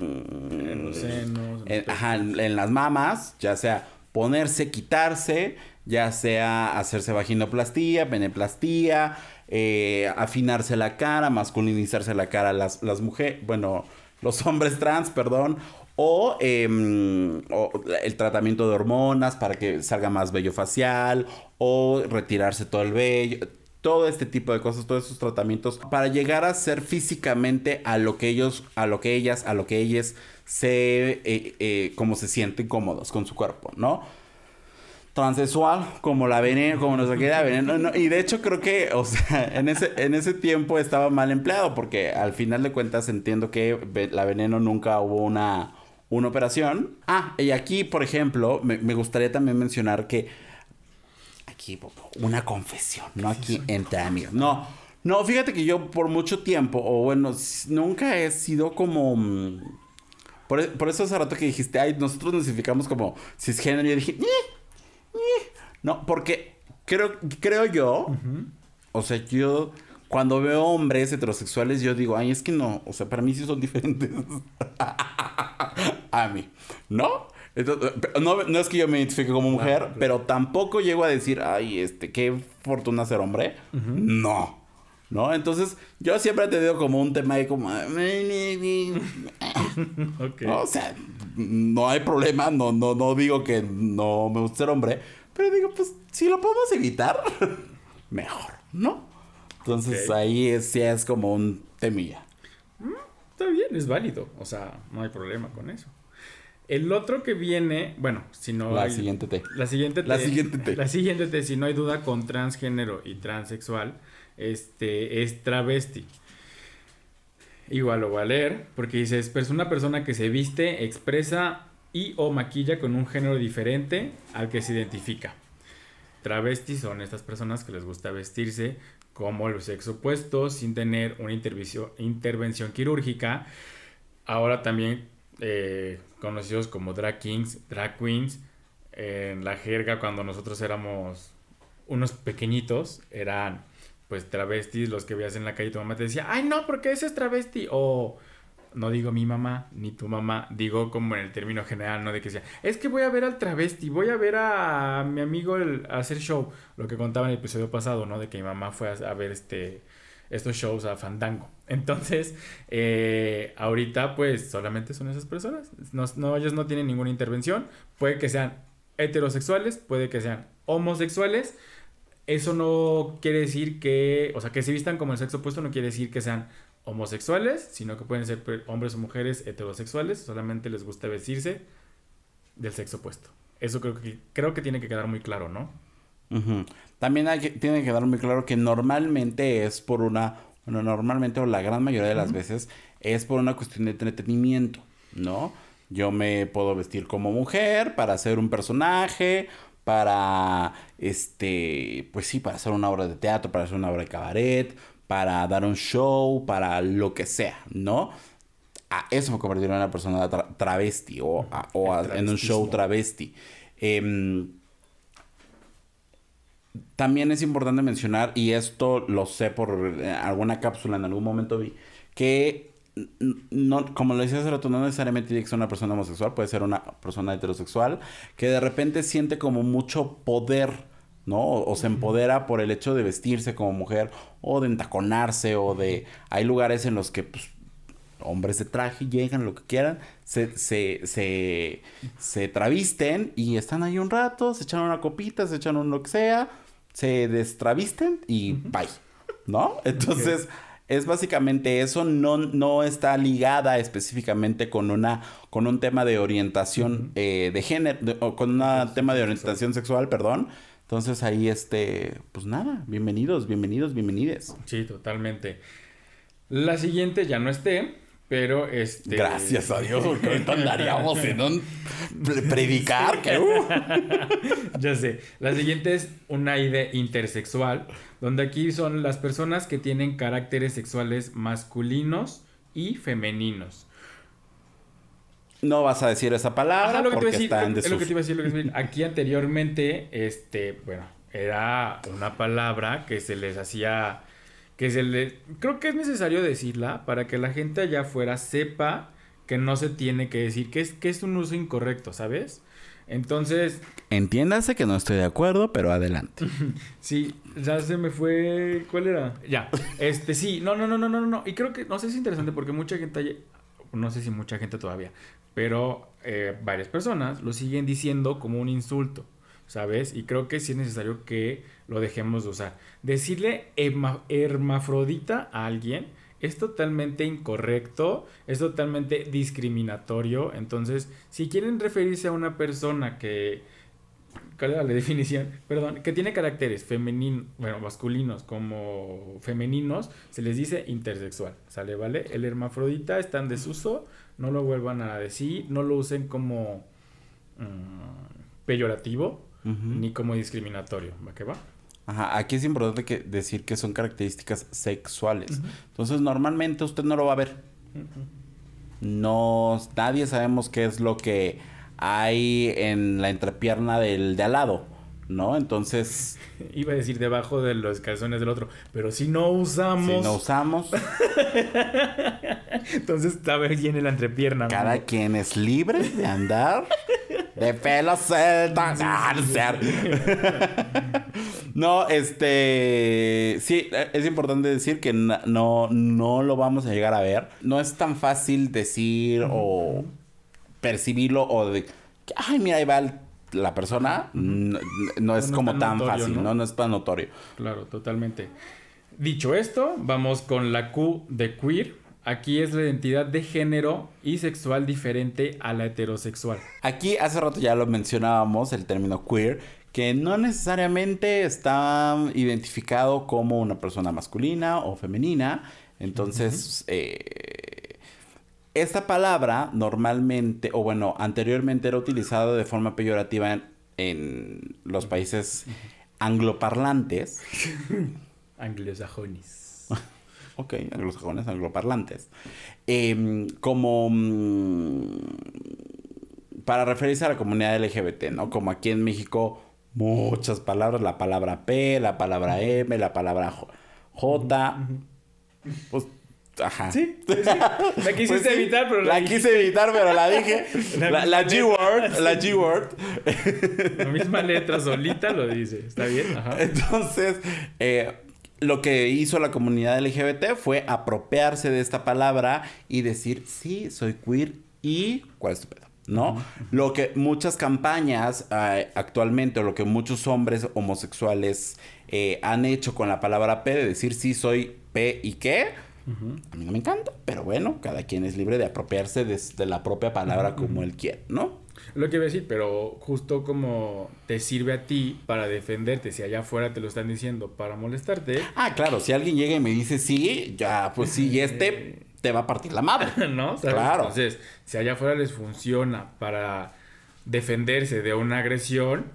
en los senos, en, las mamas, ya sea ponerse, quitarse, ya sea hacerse vaginoplastía, peneplastía, eh, afinarse la cara, masculinizarse la cara las, las mujeres, bueno, los hombres trans, perdón, o, em, o, el tratamiento de hormonas para que salga más vello facial, o retirarse todo el vello todo este tipo de cosas, todos esos tratamientos para llegar a ser físicamente a lo que ellos, a lo que ellas, a lo que ellas se, eh, eh, como se sienten cómodos con su cuerpo, ¿no? Transexual, como la veneno, como nos queda veneno. y de hecho creo que, o sea, en ese, en ese tiempo estaba mal empleado porque al final de cuentas entiendo que la veneno nunca hubo una, una operación. Ah, y aquí, por ejemplo, me gustaría también mencionar que aquí una confesión, no aquí entre amigos. No, no, fíjate que yo por mucho tiempo, o bueno, nunca he sido como mm, Por, por, eso hace rato que dijiste, ay, nosotros nos identificamos como cisgénero. Yo dije, no, porque creo, creo yo, o sea, yo cuando veo hombres heterosexuales, yo digo, ay, es que no, o sea, para mí sí son diferentes a mí, ¿no? No, no, es que yo me identifique como mujer, pero tampoco llego a decir, ay, este, qué fortuna ser hombre. No. ¿No? Entonces, yo siempre he tenido como un tema ahí como... O sea, no hay problema, no, no, no digo que no me gusta ser hombre, pero digo, pues, si lo podemos evitar, mejor, ¿no? Entonces, ahí es, sí es como un temilla. Mm, está bien, es válido, o sea, no hay problema con eso. El otro que viene, bueno, si no la siguiente T. La siguiente T. La siguiente T. La siguiente T, si no hay duda con transgénero y transexual, este es travesti. Igual lo voy a leer porque dice, es una persona que se viste, expresa y o maquilla con un género diferente al que se identifica. Travestis son estas personas que les gusta vestirse como el sexo opuesto sin tener una intervención quirúrgica. Ahora también eh, conocidos como drag kings, drag queens. En la jerga, cuando nosotros éramos unos pequeñitos, eran pues travestis los que veías en la calle. Tu mamá te decía, ay, no, porque ese es travesti. O no digo mi mamá ni tu mamá, digo como en el término general, ¿no? De que sea, es que voy a ver al travesti, voy a ver a, mi amigo el, a hacer show. Lo que contaba en el episodio pasado, ¿no? De que mi mamá fue a, a ver este estos shows a Fandango. Entonces, eh, ahorita pues solamente son esas personas. No, ellos no tienen ninguna intervención. Puede que sean heterosexuales, puede que sean homosexuales. Eso no quiere decir que, o sea, que se vistan como el sexo opuesto no quiere decir que sean homosexuales, sino que pueden ser hombres o mujeres heterosexuales, solamente les gusta vestirse del sexo opuesto. Eso creo que, creo que tiene que quedar muy claro, ¿no? También hay que, tiene que quedar muy claro que normalmente es por una, bueno, normalmente o la gran mayoría de las veces es por una cuestión de entretenimiento, ¿no? Yo me puedo vestir como mujer para hacer un personaje, para, este, pues sí, para hacer una obra de teatro, para hacer una obra de cabaret, para dar un show, para lo que sea, ¿no? A eso me convertiría en una persona travesti o, o en un show travesti. Eh, también es importante mencionar, y esto lo sé por eh, alguna cápsula en algún momento vi, que no, como lo decía hace rato, no necesariamente tiene que ser una persona homosexual, puede ser una persona heterosexual, que de repente siente como mucho poder, ¿no? O, se empodera por el hecho de vestirse como mujer, o de entaconarse, o de... Hay lugares en los que, pues, hombres de traje llegan, lo que quieran, se, se, se, se travisten y están ahí un rato, se echan una copita, se echan un lo que sea, se destravisten y bye, ¿no? Entonces, es básicamente eso, no, no está ligada específicamente con una, con un tema de orientación eh, de género, o con un tema de orientación sexual, perdón. Entonces ahí, este, pues nada, bienvenidos, bienvenidos, bienvenides. Sí, totalmente. La siguiente ya no esté, pero este. Gracias a Dios, porque ahorita andaríamos en un predicar que. Uh. ya sé. La siguiente es una idea intersexual, donde aquí son las personas que tienen caracteres sexuales masculinos y femeninos. No vas a decir esa palabra porque está en Es lo que te iba a decir, lo que decir. Aquí anteriormente, este, bueno, era una palabra que se les hacía que se le... Creo que es necesario decirla para que la gente allá afuera sepa que no se tiene que decir, que es, que es un uso incorrecto, ¿sabes? Entonces... Entiéndase que no estoy de acuerdo, pero adelante. sí, ya se me fue... ¿Cuál era? Ya. Este, sí, no, no, no, no, no, no. Y creo que, no sé si es interesante porque mucha gente, no sé si mucha gente todavía, pero eh, varias personas lo siguen diciendo como un insulto. ¿Sabes? Y creo que sí es necesario que lo dejemos de usar. Decirle hermafrodita a alguien es totalmente incorrecto, es totalmente discriminatorio. Entonces, si quieren referirse a una persona que ¿cuál era la definición? Perdón, que tiene caracteres femeninos, bueno, masculinos como femeninos, se les dice intersexual, ¿sale? ¿Vale? El hermafrodita está en desuso, no lo vuelvan a decir, no lo usen como mm, peyorativo, ni como discriminatorio. ¿Va que va? Ajá, aquí es importante que decir que son características sexuales. Entonces, normalmente usted no lo va a ver. no, nadie sabemos qué es lo que hay en la entrepierna del de al lado, ¿no? Entonces... Iba a decir debajo de los calzones del otro, pero si no usamos... Si no usamos... Entonces está bien en la entrepierna. Cada quien es libre de andar de pelo celta. no, este... Sí, es importante decir que no, no lo vamos a llegar a ver. No es tan fácil decir o percibirlo o de... Ay, mira, ahí va la persona. No, es como tan, fácil, ¿no? ¿no? es tan notorio. Claro, totalmente. Dicho esto, vamos con la Q de queer. Aquí es la identidad de género y sexual diferente a la heterosexual. Aquí hace rato ya lo mencionábamos, el término queer, que no necesariamente está identificado como una persona masculina o femenina. Entonces, eh, esta palabra normalmente, o bueno, anteriormente era utilizada de forma peyorativa en, los países angloparlantes. Anglosajones. Ok, anglosajones, angloparlantes, em, como mm, para referirse a la comunidad LGBT, ¿no? Como aquí en México, muchas palabras, la palabra P, la palabra M, la palabra J, pues Ajá. Sí, sí, La quisiste pues evitar, pero la, quise evitar, pero la dije. La, G-word, la G-word. La misma letra solita lo dice. ¿Está bien? Ajá. Entonces, eh, lo que hizo la comunidad LGBT fue apropiarse de esta palabra y decir, sí, soy queer y ¿cuál es tu pedo? ¿No? Lo que muchas campañas eh, actualmente o lo que muchos hombres homosexuales eh, han hecho con la palabra P de decir sí soy P y qué, a mí no me encanta, pero bueno, cada quien es libre de apropiarse de, la propia palabra como él quiere, ¿no? Lo que iba a decir, pero justo como te sirve a ti para defenderte, si allá afuera te lo están diciendo para molestarte. Ah, claro, si alguien llega y me dice sí, ya, pues sí, y este te va a partir la madre. ¿No? Claro. Entonces, si allá afuera les funciona para defenderse de una agresión,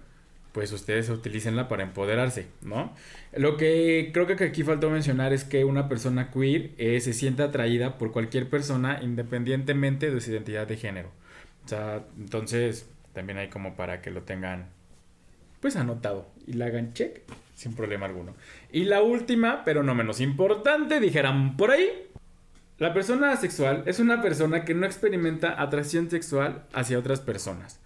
pues ustedes utilicenla para empoderarse, ¿no? Lo que creo que aquí faltó mencionar es que una persona queer eh, se siente atraída por cualquier persona independientemente de su identidad de género. Sea, entonces también hay como para que lo tengan pues anotado y la hagan check sin problema alguno. Y la última, pero no menos importante, dijeran por ahí, la persona asexual es una persona que no experimenta atracción sexual hacia otras personas.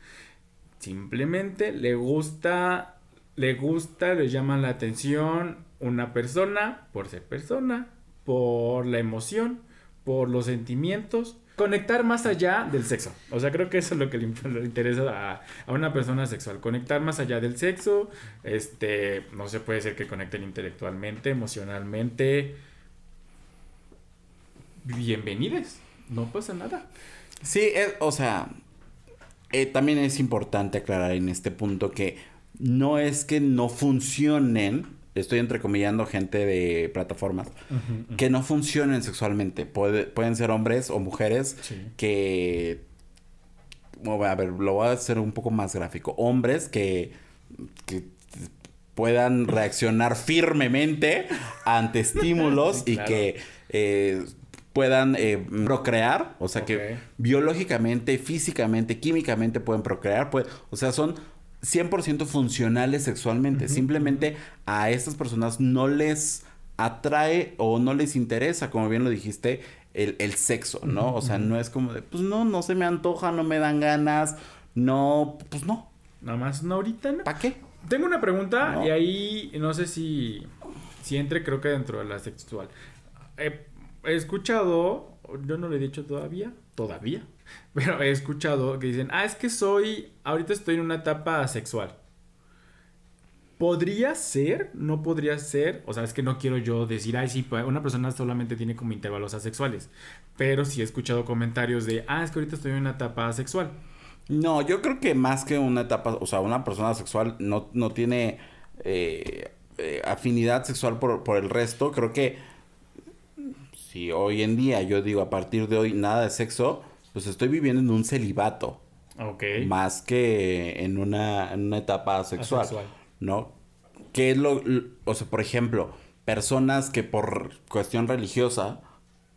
Simplemente le gusta, le gusta, le llama la atención una persona por ser persona, por la emoción, por los sentimientos conectar más allá del sexo. O sea, creo que eso es lo que le, interesa a, una persona sexual. Conectar más allá del sexo. Este, no se puede ser que conecten intelectualmente, emocionalmente. Bienvenidos. No pasa nada. Sí, o sea, eh, también es importante aclarar en este punto que no es que no funcionen estoy entrecomillando gente de plataformas que no funcionen sexualmente. pueden ser hombres o mujeres que... a ver, lo voy a hacer un poco más gráfico. Hombres que, que puedan reaccionar firmemente ante estímulos y que eh, puedan eh, procrear, o sea que biológicamente, físicamente, químicamente pueden procrear, pues, o sea, son 100% funcionales sexualmente. Simplemente a estas personas no les atrae o no les interesa, como bien lo dijiste, el, sexo, ¿no? O sea, no es como de, pues no, no se me antoja, no me dan ganas, no, pues no. Nada más, no ahorita, ¿no? ¿Para qué? Tengo una pregunta y ahí no sé si, si entre, creo que dentro de la sexual. he escuchado, yo no lo he dicho todavía, todavía, pero he escuchado que dicen, ah, es que soy, ahorita estoy en una etapa sexual. ¿Podría ser? ¿No podría ser? O sea, es que no quiero yo decir, ay, sí, pues, una persona solamente tiene como intervalos asexuales. Pero sí he escuchado comentarios de, ah, es que ahorita estoy en una etapa sexual. No, yo creo que más que una etapa, o sea, una persona sexual no, no tiene eh, eh, afinidad sexual por, por el resto. Creo que si hoy en día yo digo a partir de hoy nada de sexo, pues estoy viviendo en un celibato. Ok. Más que en una, en una etapa sexual. ¿No? Que es lo, o sea, por ejemplo, personas que por cuestión religiosa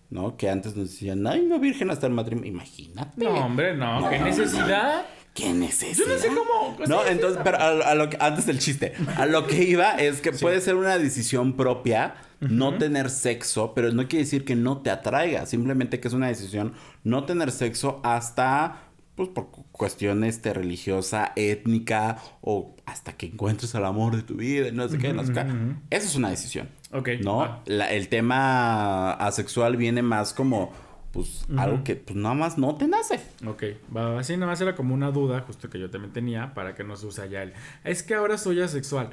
¿no? Que antes nos decían, ay, no virgen hasta el matrimonio. Imagínate. No, hombre, no, qué necesidad. ¿Qué necesidad? Yo no sé cómo. No, entonces, pero a, lo que, antes del chiste, a lo que iba es que puede ser una decisión propia no tener sexo, pero no quiere decir que no te atraiga, simplemente que es una decisión no tener sexo hasta pues por cuestiones de religiosa, étnica o hasta que encuentres el amor de tu vida, no sé qué, no sé qué. Eso es una decisión. Ok. ¿No? Ah. el tema asexual viene más como pues algo que pues nada más no te nace. Ok, va, así nada más era como una duda, justo que yo también tenía, para que no se use ya el... Es que ahora soy asexual.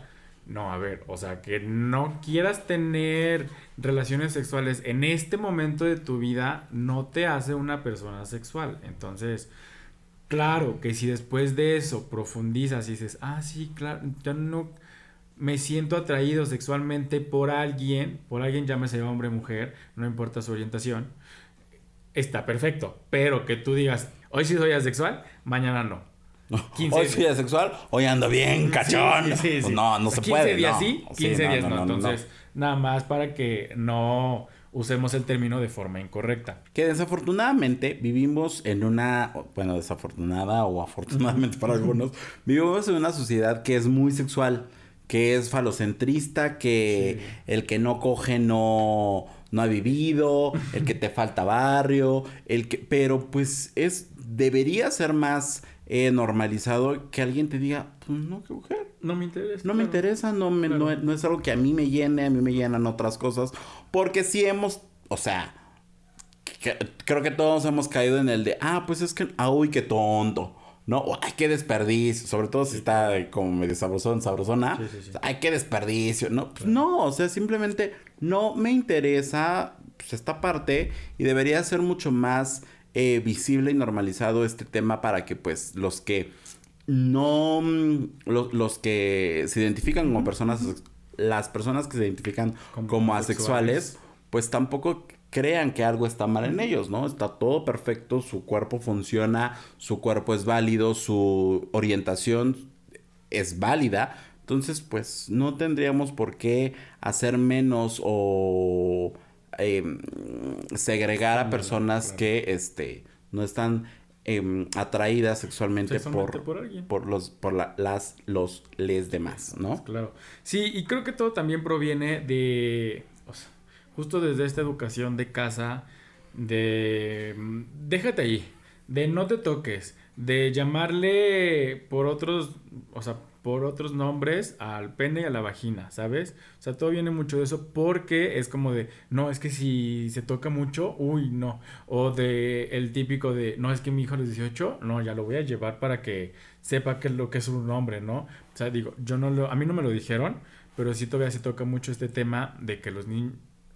No, a ver, o sea, que no quieras tener relaciones sexuales en este momento de tu vida no te hace una persona sexual. Entonces, claro que si después de eso profundizas y dices, ah, sí, claro, yo no me siento atraído sexualmente por alguien, por alguien llámese hombre o mujer, no importa su orientación, está perfecto. Pero que tú digas, hoy sí soy asexual, mañana no. 15 hoy soy asexual, hoy ando bien cachón. Sí, sí, sí, pues no, no se 15 puede. 15 días no. sí, 15 días no. Entonces, nada más para que no usemos el término de forma incorrecta. Que desafortunadamente vivimos en una, bueno, desafortunada o afortunadamente para algunos, vivimos en una sociedad que es muy sexual, que es falocentrista, que el que no coge no no ha vivido, el que te falta barrio, el que, pero pues es, debería ser más eh, normalizado que alguien te diga, pues no, qué mujer. No me interesa. No me interesa, no, me, no, no, es algo que a mí me llene, a mí me llenan otras cosas, porque si hemos, o sea, que, creo que todos hemos caído en el de, ah, pues es que, ah, uy, qué tonto. ¿no? O, ay, qué desperdicio, sobre todo si está como medio sabrosón, sabrosona. Sí, sí, sí. Ay, qué desperdicio, ¿no? Pues no, o sea, simplemente no me interesa pues, esta parte y debería ser mucho más eh, visible y normalizado este tema para que pues los que no, los, los que se identifican como personas, las personas que se identifican como, como asexuales, pues tampoco crean que algo está mal en ellos, ¿no? Está todo perfecto, su cuerpo funciona, su cuerpo es válido, su orientación es válida. Entonces, pues no tendríamos por qué hacer menos o eh, segregar a personas claro. que este, no están eh, atraídas sexualmente por, por, alguien. por los por la, las los les demás, ¿no? Claro. Sí, y creo que todo también proviene de o sea, justo desde esta educación de casa, de déjate ahí, de no te toques, de llamarle por otros, o sea, por otros nombres al pene y a la vagina, ¿sabes? O sea, todo viene mucho de eso porque es como de, no, es que si se toca mucho, uy, no. O de el típico de, no, es que mi hijo a los 18, no, ya lo voy a llevar para que sepa qué es lo que es un hombre, ¿no? O sea, digo, yo no lo, a mí no me lo dijeron, pero sí todavía se toca mucho este tema de que los niños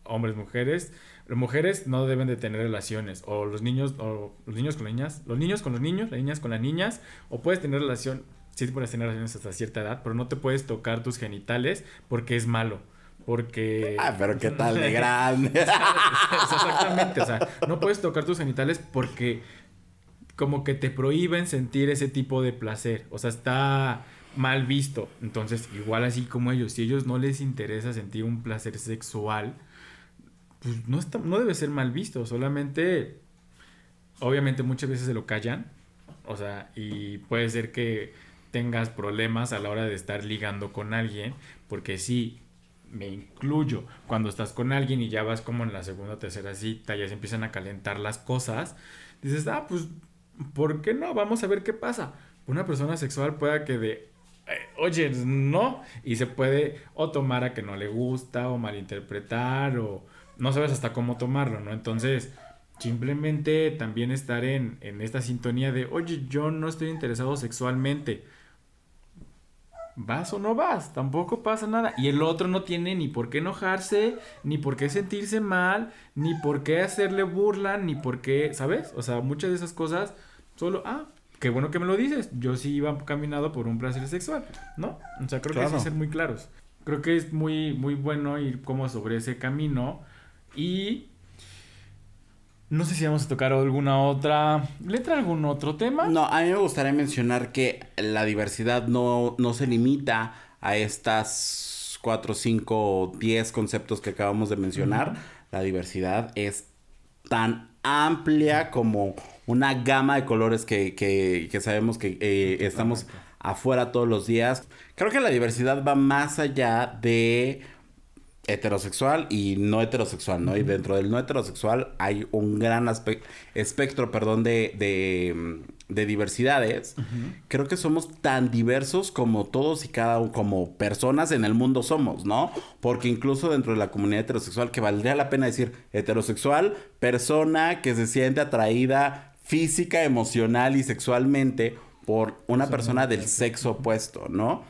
hombres, mujeres. Las mujeres no deben de tener relaciones. O los niños, o los niños con las niñas. Los niños con los niños, las niñas con las niñas. O puedes tener relación, sí puedes tener relaciones hasta cierta edad, pero no te puedes tocar tus genitales porque es malo. Porque. Ah, pero qué tal de grande. Exactamente. O sea, no puedes tocar tus genitales porque como que te prohíben sentir ese tipo de placer. O sea, está mal visto. Entonces, igual así como ellos, si a ellos no les interesa sentir un placer sexual, pues no, está, no debe ser mal visto, solamente, obviamente muchas veces se lo callan, o sea, y puede ser que tengas problemas a la hora de estar ligando con alguien, porque sí, me incluyo, cuando estás con alguien y ya vas como en la segunda o tercera cita, ya se empiezan a calentar las cosas, dices, ah, pues, ¿por qué no? Vamos a ver qué pasa. Una persona sexual pueda que de, oye, no, y se puede o tomar a que no le gusta, o malinterpretar, o no sabes hasta cómo tomarlo, ¿no? Entonces, simplemente también estar en, en esta sintonía de, oye, yo no estoy interesado sexualmente. ¿Vas o no vas? Tampoco pasa nada. Y el otro no tiene ni por qué enojarse, ni por qué sentirse mal, ni por qué hacerle burla, ni por qué, ¿sabes? O sea, muchas de esas cosas solo, ah, qué bueno que me lo dices. Yo sí iba caminado por un placer sexual, ¿no? O sea, creo claro. que hay que ser muy claros. Creo que es muy, muy bueno ir como sobre ese camino y no sé si vamos a tocar alguna otra letra, algún otro tema. No, a mí me gustaría mencionar que la diversidad no, no se limita a estas 4, 5, 10 conceptos que acabamos de mencionar. Uh -huh. La diversidad es tan amplia como una gama de colores que, que, que sabemos que eh, estamos afuera todos los días. Creo que la diversidad va más allá de heterosexual y no heterosexual, ¿no? Y dentro del no heterosexual hay un gran espectro, perdón, de, de, de diversidades. Creo que somos tan diversos como todos y cada uno, como personas en el mundo somos, ¿no? Porque incluso dentro de la comunidad heterosexual, que valdría la pena decir heterosexual, persona que se siente atraída física, emocional y sexualmente por una persona del sexo opuesto, ¿no?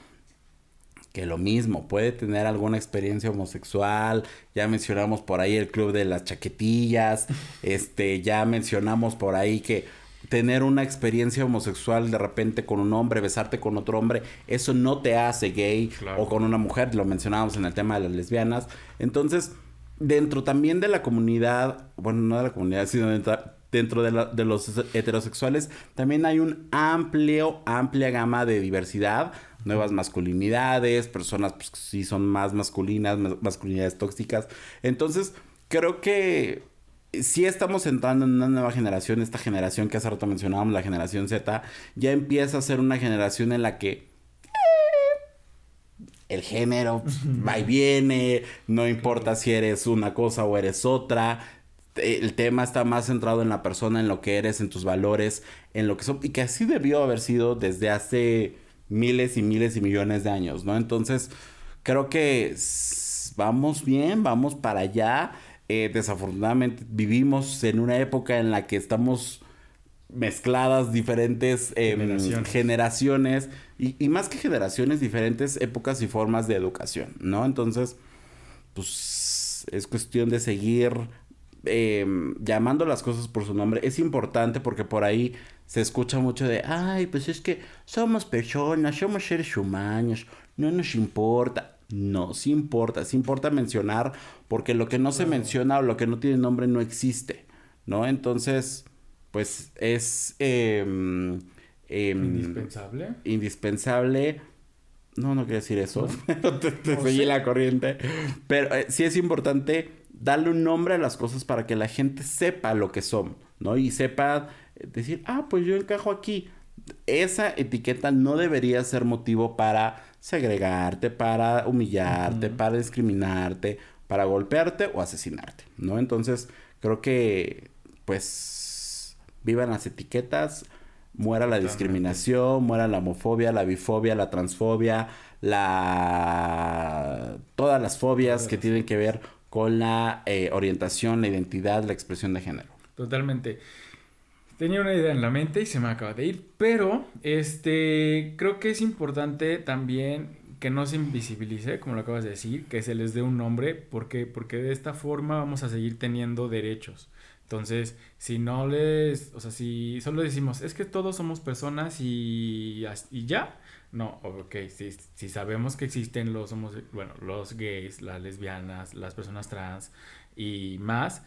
Que lo mismo, puede tener alguna experiencia homosexual, ya mencionamos por ahí el club de las chaquetillas, este, ya mencionamos por ahí que tener una experiencia homosexual de repente con un hombre, besarte con otro hombre, eso no te hace gay o con una mujer, lo mencionábamos en el tema de las lesbianas. Entonces, dentro también de la comunidad, bueno, no de la comunidad, sino dentro, dentro de, de los heterosexuales, también hay un amplio, amplia gama de diversidad nuevas masculinidades, personas pues, que sí son más masculinas, masculinidades tóxicas. Entonces, creo que sí estamos entrando en una nueva generación, esta generación que hace rato mencionábamos, la generación Z, ya empieza a ser una generación en la que eh, el género va y viene, no importa si eres una cosa o eres otra, el tema está más centrado en la persona, en lo que eres, en tus valores, en lo que son, y que así debió haber sido desde hace miles y miles y millones de años, ¿no? Entonces, creo que vamos bien, vamos para allá. Eh, desafortunadamente vivimos en una época en la que estamos mezcladas diferentes em, generaciones, y, más que generaciones, diferentes épocas y formas de educación, ¿no? Entonces, pues es cuestión de seguir em, llamando las cosas por su nombre. Es importante porque por ahí se escucha mucho de, ay, pues es que somos personas, somos seres humanos, no nos importa. No, sí importa, sí importa mencionar, porque lo que no se menciona o lo que no tiene nombre no existe, ¿no? Entonces, pues es... Em, em, indispensable. Indispensable. No, no quiero decir eso, pero te, seguí la corriente. Pero eh, sí es importante darle un nombre a las cosas para que la gente sepa lo que son, ¿no? Y sepa decir, ah, pues yo encajo aquí. Esa etiqueta no debería ser motivo para segregarte, para humillarte, para discriminarte, para golpearte o asesinarte, ¿no? Entonces, creo que, pues, vivan las etiquetas, muera la discriminación, muera la homofobia, la bifobia, la transfobia, la... todas las fobias que tienen que ver con la eh, orientación, la identidad, la expresión de género. Totalmente. Tenía una idea en la mente y se me acaba de ir, pero este creo que es importante también que no se invisibilice, como lo acabas de decir, que se les dé un nombre, porque porque de esta forma vamos a seguir teniendo derechos. Entonces, si no les, o sea, si solo decimos, es que todos somos personas y, y ya, no, ok, si, sabemos que existen los, bueno, los gays, las lesbianas, las personas trans y más,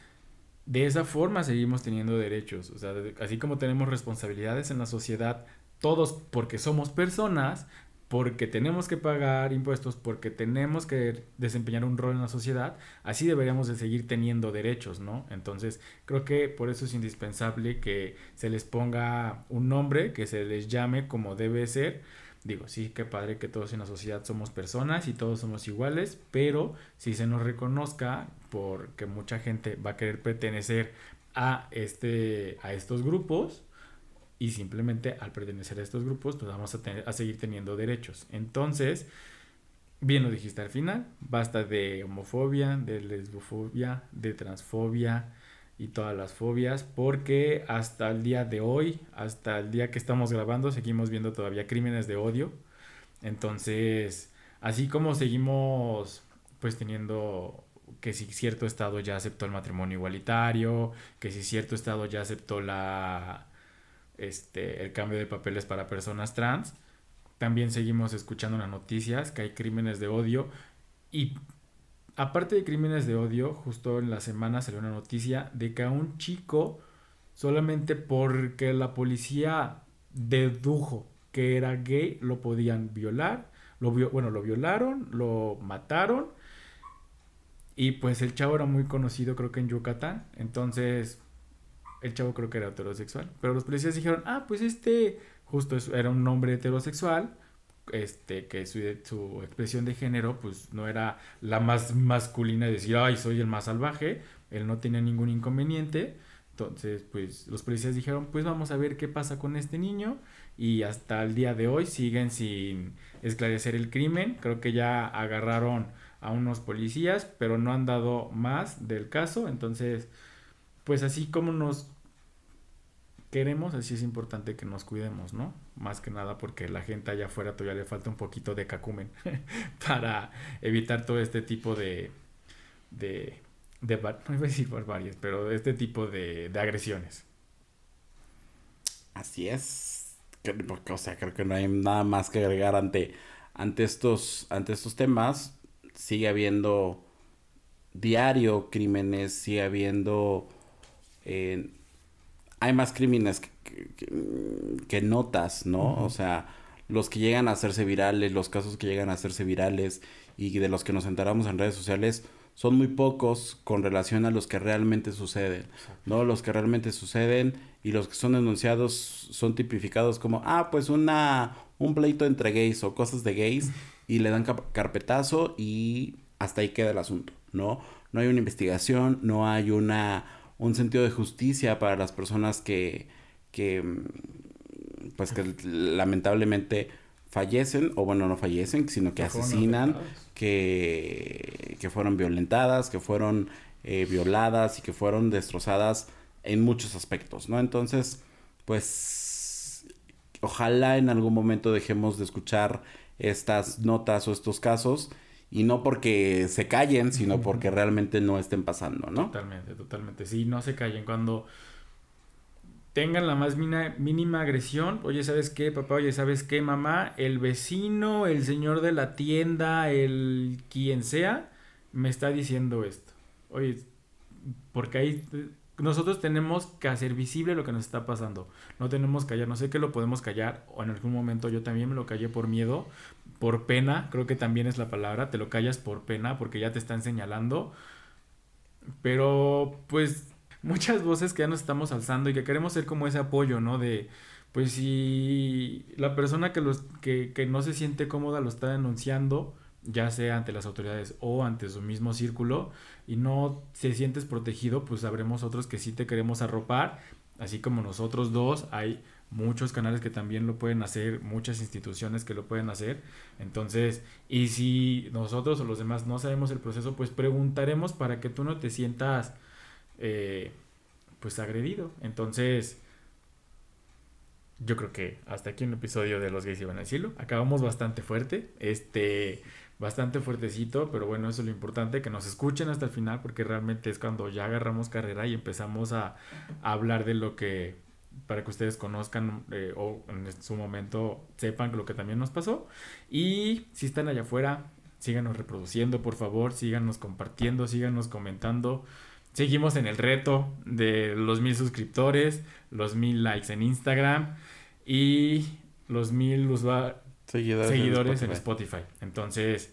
de esa forma seguimos teniendo derechos. O sea, así como tenemos responsabilidades en la sociedad, todos porque somos personas, porque tenemos que pagar impuestos, porque tenemos que desempeñar un rol en la sociedad, así deberíamos de seguir teniendo derechos, ¿no? Entonces, creo que por eso es indispensable que se les ponga un nombre, que se les llame como debe ser, digo, sí, qué padre que todos en la sociedad somos personas y todos somos iguales, pero si se nos reconozca, porque mucha gente va a querer pertenecer a, este, a estos grupos, y simplemente al pertenecer a estos grupos, pues vamos a, tener, a seguir teniendo derechos. Entonces, bien lo dijiste al final, basta de homofobia, de lesbofobia, de transfobia, y todas las fobias, porque hasta el día de hoy, hasta el día que estamos grabando, seguimos viendo todavía crímenes de odio. Entonces, así como seguimos pues teniendo que si cierto estado ya aceptó el matrimonio igualitario, que si cierto estado ya aceptó la este el cambio de papeles para personas trans, también seguimos escuchando las noticias que hay crímenes de odio y aparte de crímenes de odio, justo en la semana salió una noticia de que a un chico, solamente porque la policía dedujo que era gay, lo podían violar. Lo bueno, lo violaron, lo mataron Y pues el chavo era muy conocido, creo que en Yucatán. Entonces, el chavo creo que era heterosexual. Pero los policías dijeron, ah, pues este justo era un hombre heterosexual. Este, que su, su expresión de género, pues no era la más masculina de decir, ay, soy el más salvaje. Él no tenía ningún inconveniente. Entonces, pues los policías dijeron, pues vamos a ver qué pasa con este niño. Y hasta el día de hoy siguen sin esclarecer el crimen. Creo que ya agarraron a unos policías, pero no han dado más del caso. Entonces, pues así como nos queremos, así es importante que nos cuidemos, ¿no? Más que nada porque la gente allá afuera todavía le falta un poquito de cacumen para evitar todo este tipo de, de, de no iba a decir barbarias, pero este tipo de, de agresiones. Así es. o sea, creo que no hay nada más que agregar ante, ante, estos, ante estos temas. Sigue habiendo diario crímenes, sigue habiendo eh, hay más crímenes que, notas, ¿no? O sea, los que llegan a hacerse virales, los casos que llegan a hacerse virales y de los que nos enteramos en redes sociales son muy pocos con relación a los que realmente suceden, ¿no? Los que realmente suceden y los que son denunciados son tipificados como, ah, pues una, un pleito entre gays o cosas de gays y le dan carpetazo y hasta ahí queda el asunto, ¿no? No hay una investigación, no hay una un sentido de justicia para las personas que, que mm, pues que lamentablemente fallecen, o bueno, no fallecen, sino que, asesinan, que, que, fueron violentadas, que fueron eh, violadas y que fueron destrozadas en muchos aspectos, ¿no? Entonces, pues, ojalá en algún momento dejemos de escuchar estas notas o estos casos y no porque se callen, sino porque realmente no estén pasando, ¿no? Totalmente, totalmente. Sí, no se callen. Cuando tengan la más mínima agresión, oye, ¿sabes qué, papá? Oye, ¿sabes qué, mamá? El vecino, el señor de la tienda, el quien sea, me está diciendo esto. Oye, porque ahí nosotros tenemos que hacer visible lo que nos está pasando. No tenemos que callar. No sé que lo podemos callar. O en algún momento yo también me lo callé por miedo por pena, creo que también es la palabra, te lo callas por pena porque ya te están señalando. Pero pues muchas voces que ya nos estamos alzando y que queremos ser como ese apoyo, ¿no? De, pues si la persona que, los, que, que no se siente cómoda lo está denunciando, ya sea ante las autoridades o ante su mismo círculo, y no se sientes protegido, pues sabremos otros que sí te queremos arropar, así como nosotros dos, hay muchos canales que también lo pueden hacer, muchas instituciones que lo pueden hacer. Entonces, y si nosotros o los demás no sabemos el proceso, pues preguntaremos para que tú no te sientas eh, pues agredido. Entonces, yo creo que hasta aquí un episodio de Los Gays iban al cielo. Acabamos bastante fuerte, este, bastante fuertecito, pero bueno, eso es lo importante, que nos escuchen hasta el final, porque realmente es cuando ya agarramos carrera y empezamos a hablar de lo que para que ustedes conozcan eh, o en su momento sepan lo que también nos pasó. Y si están allá afuera, síganos reproduciendo, por favor, síganos compartiendo, síganos comentando. Seguimos en el reto de los mil suscriptores, los mil likes en Instagram y los mil seguidores, en, Spotify. Entonces,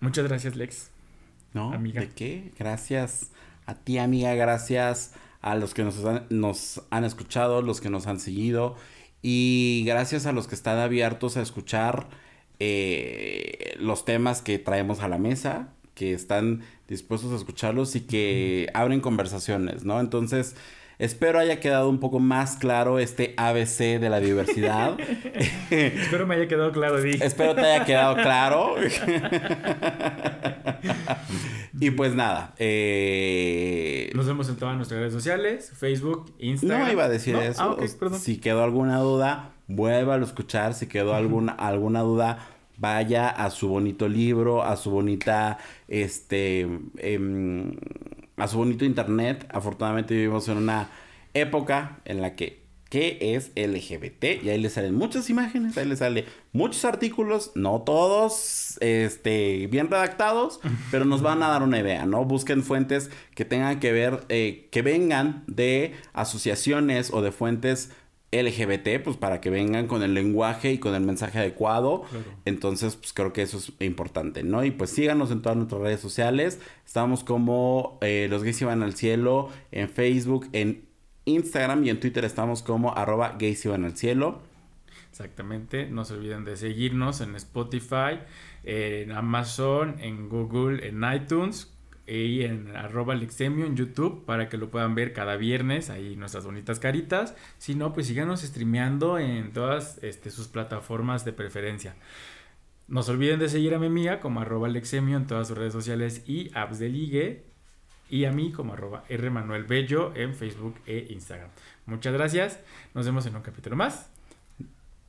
muchas gracias, Lex. No, amiga. ¿de qué? Gracias a ti, amiga. Gracias a los que nos han, nos han escuchado, los que nos han seguido y gracias a los que están abiertos a escuchar eh, los temas que traemos a la mesa, que están dispuestos a escucharlos y que abren conversaciones, ¿no? Entonces, Espero haya quedado un poco más claro este ABC de la diversidad. Espero me haya quedado claro, Di. Espero te haya quedado claro. y pues nada. Eh... Nos vemos en todas nuestras redes sociales: Facebook, Instagram. No iba a decir eso. Ah, si quedó alguna duda, vuélvalo a escuchar. Si quedó alguna, alguna duda, vaya a su bonito libro, a su bonita. Este. Em, a su bonito internet. Afortunadamente vivimos en una época en la que ¿qué es LGBT? Y ahí le salen muchas imágenes, ahí le salen muchos artículos, no todos este, bien redactados, pero nos van a dar una idea, ¿no? Busquen fuentes que tengan que ver, eh, que vengan de asociaciones o de fuentes LGBT, pues para que vengan con el lenguaje y con el mensaje adecuado. Claro. Entonces, pues creo que eso es importante, ¿no? Y pues síganos en todas nuestras redes sociales. Estamos como eh, Los Gays Iban al Cielo en Facebook, en Instagram y en Twitter estamos como arroba gays iban al cielo. Exactamente, no se olviden de seguirnos en Spotify, en Amazon, en Google, en iTunes y en arroba Lexemio en YouTube para que lo puedan ver cada viernes, ahí nuestras bonitas caritas. Si no, pues síganos streameando en todas este, sus plataformas de preferencia. No se olviden de seguir a mi amiga como arroba Lexemio en todas sus redes sociales y apps de ligue. Y a mí como arroba R Manuel Bello en Facebook e Instagram. Muchas gracias. Nos vemos en un capítulo más.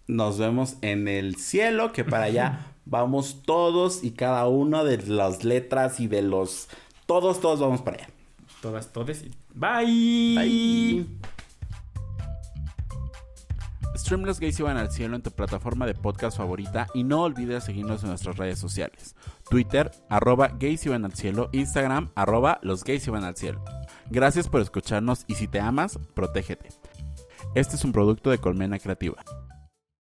Nos vemos en el cielo, que para allá vamos todos y cada uno de las letras y de los... Todos, todos vamos para allá. Todas, todes. y- Bye. Bye. Stream Los Gays Iban al Cielo en tu plataforma de podcast favorita y no olvides seguirnos en nuestras redes sociales. Twitter, arroba Gays Iban al Cielo, Instagram, arroba Los Gays Iban al Cielo. Gracias por escucharnos y si te amas, protégete. Este es un producto de Colmena Creativa.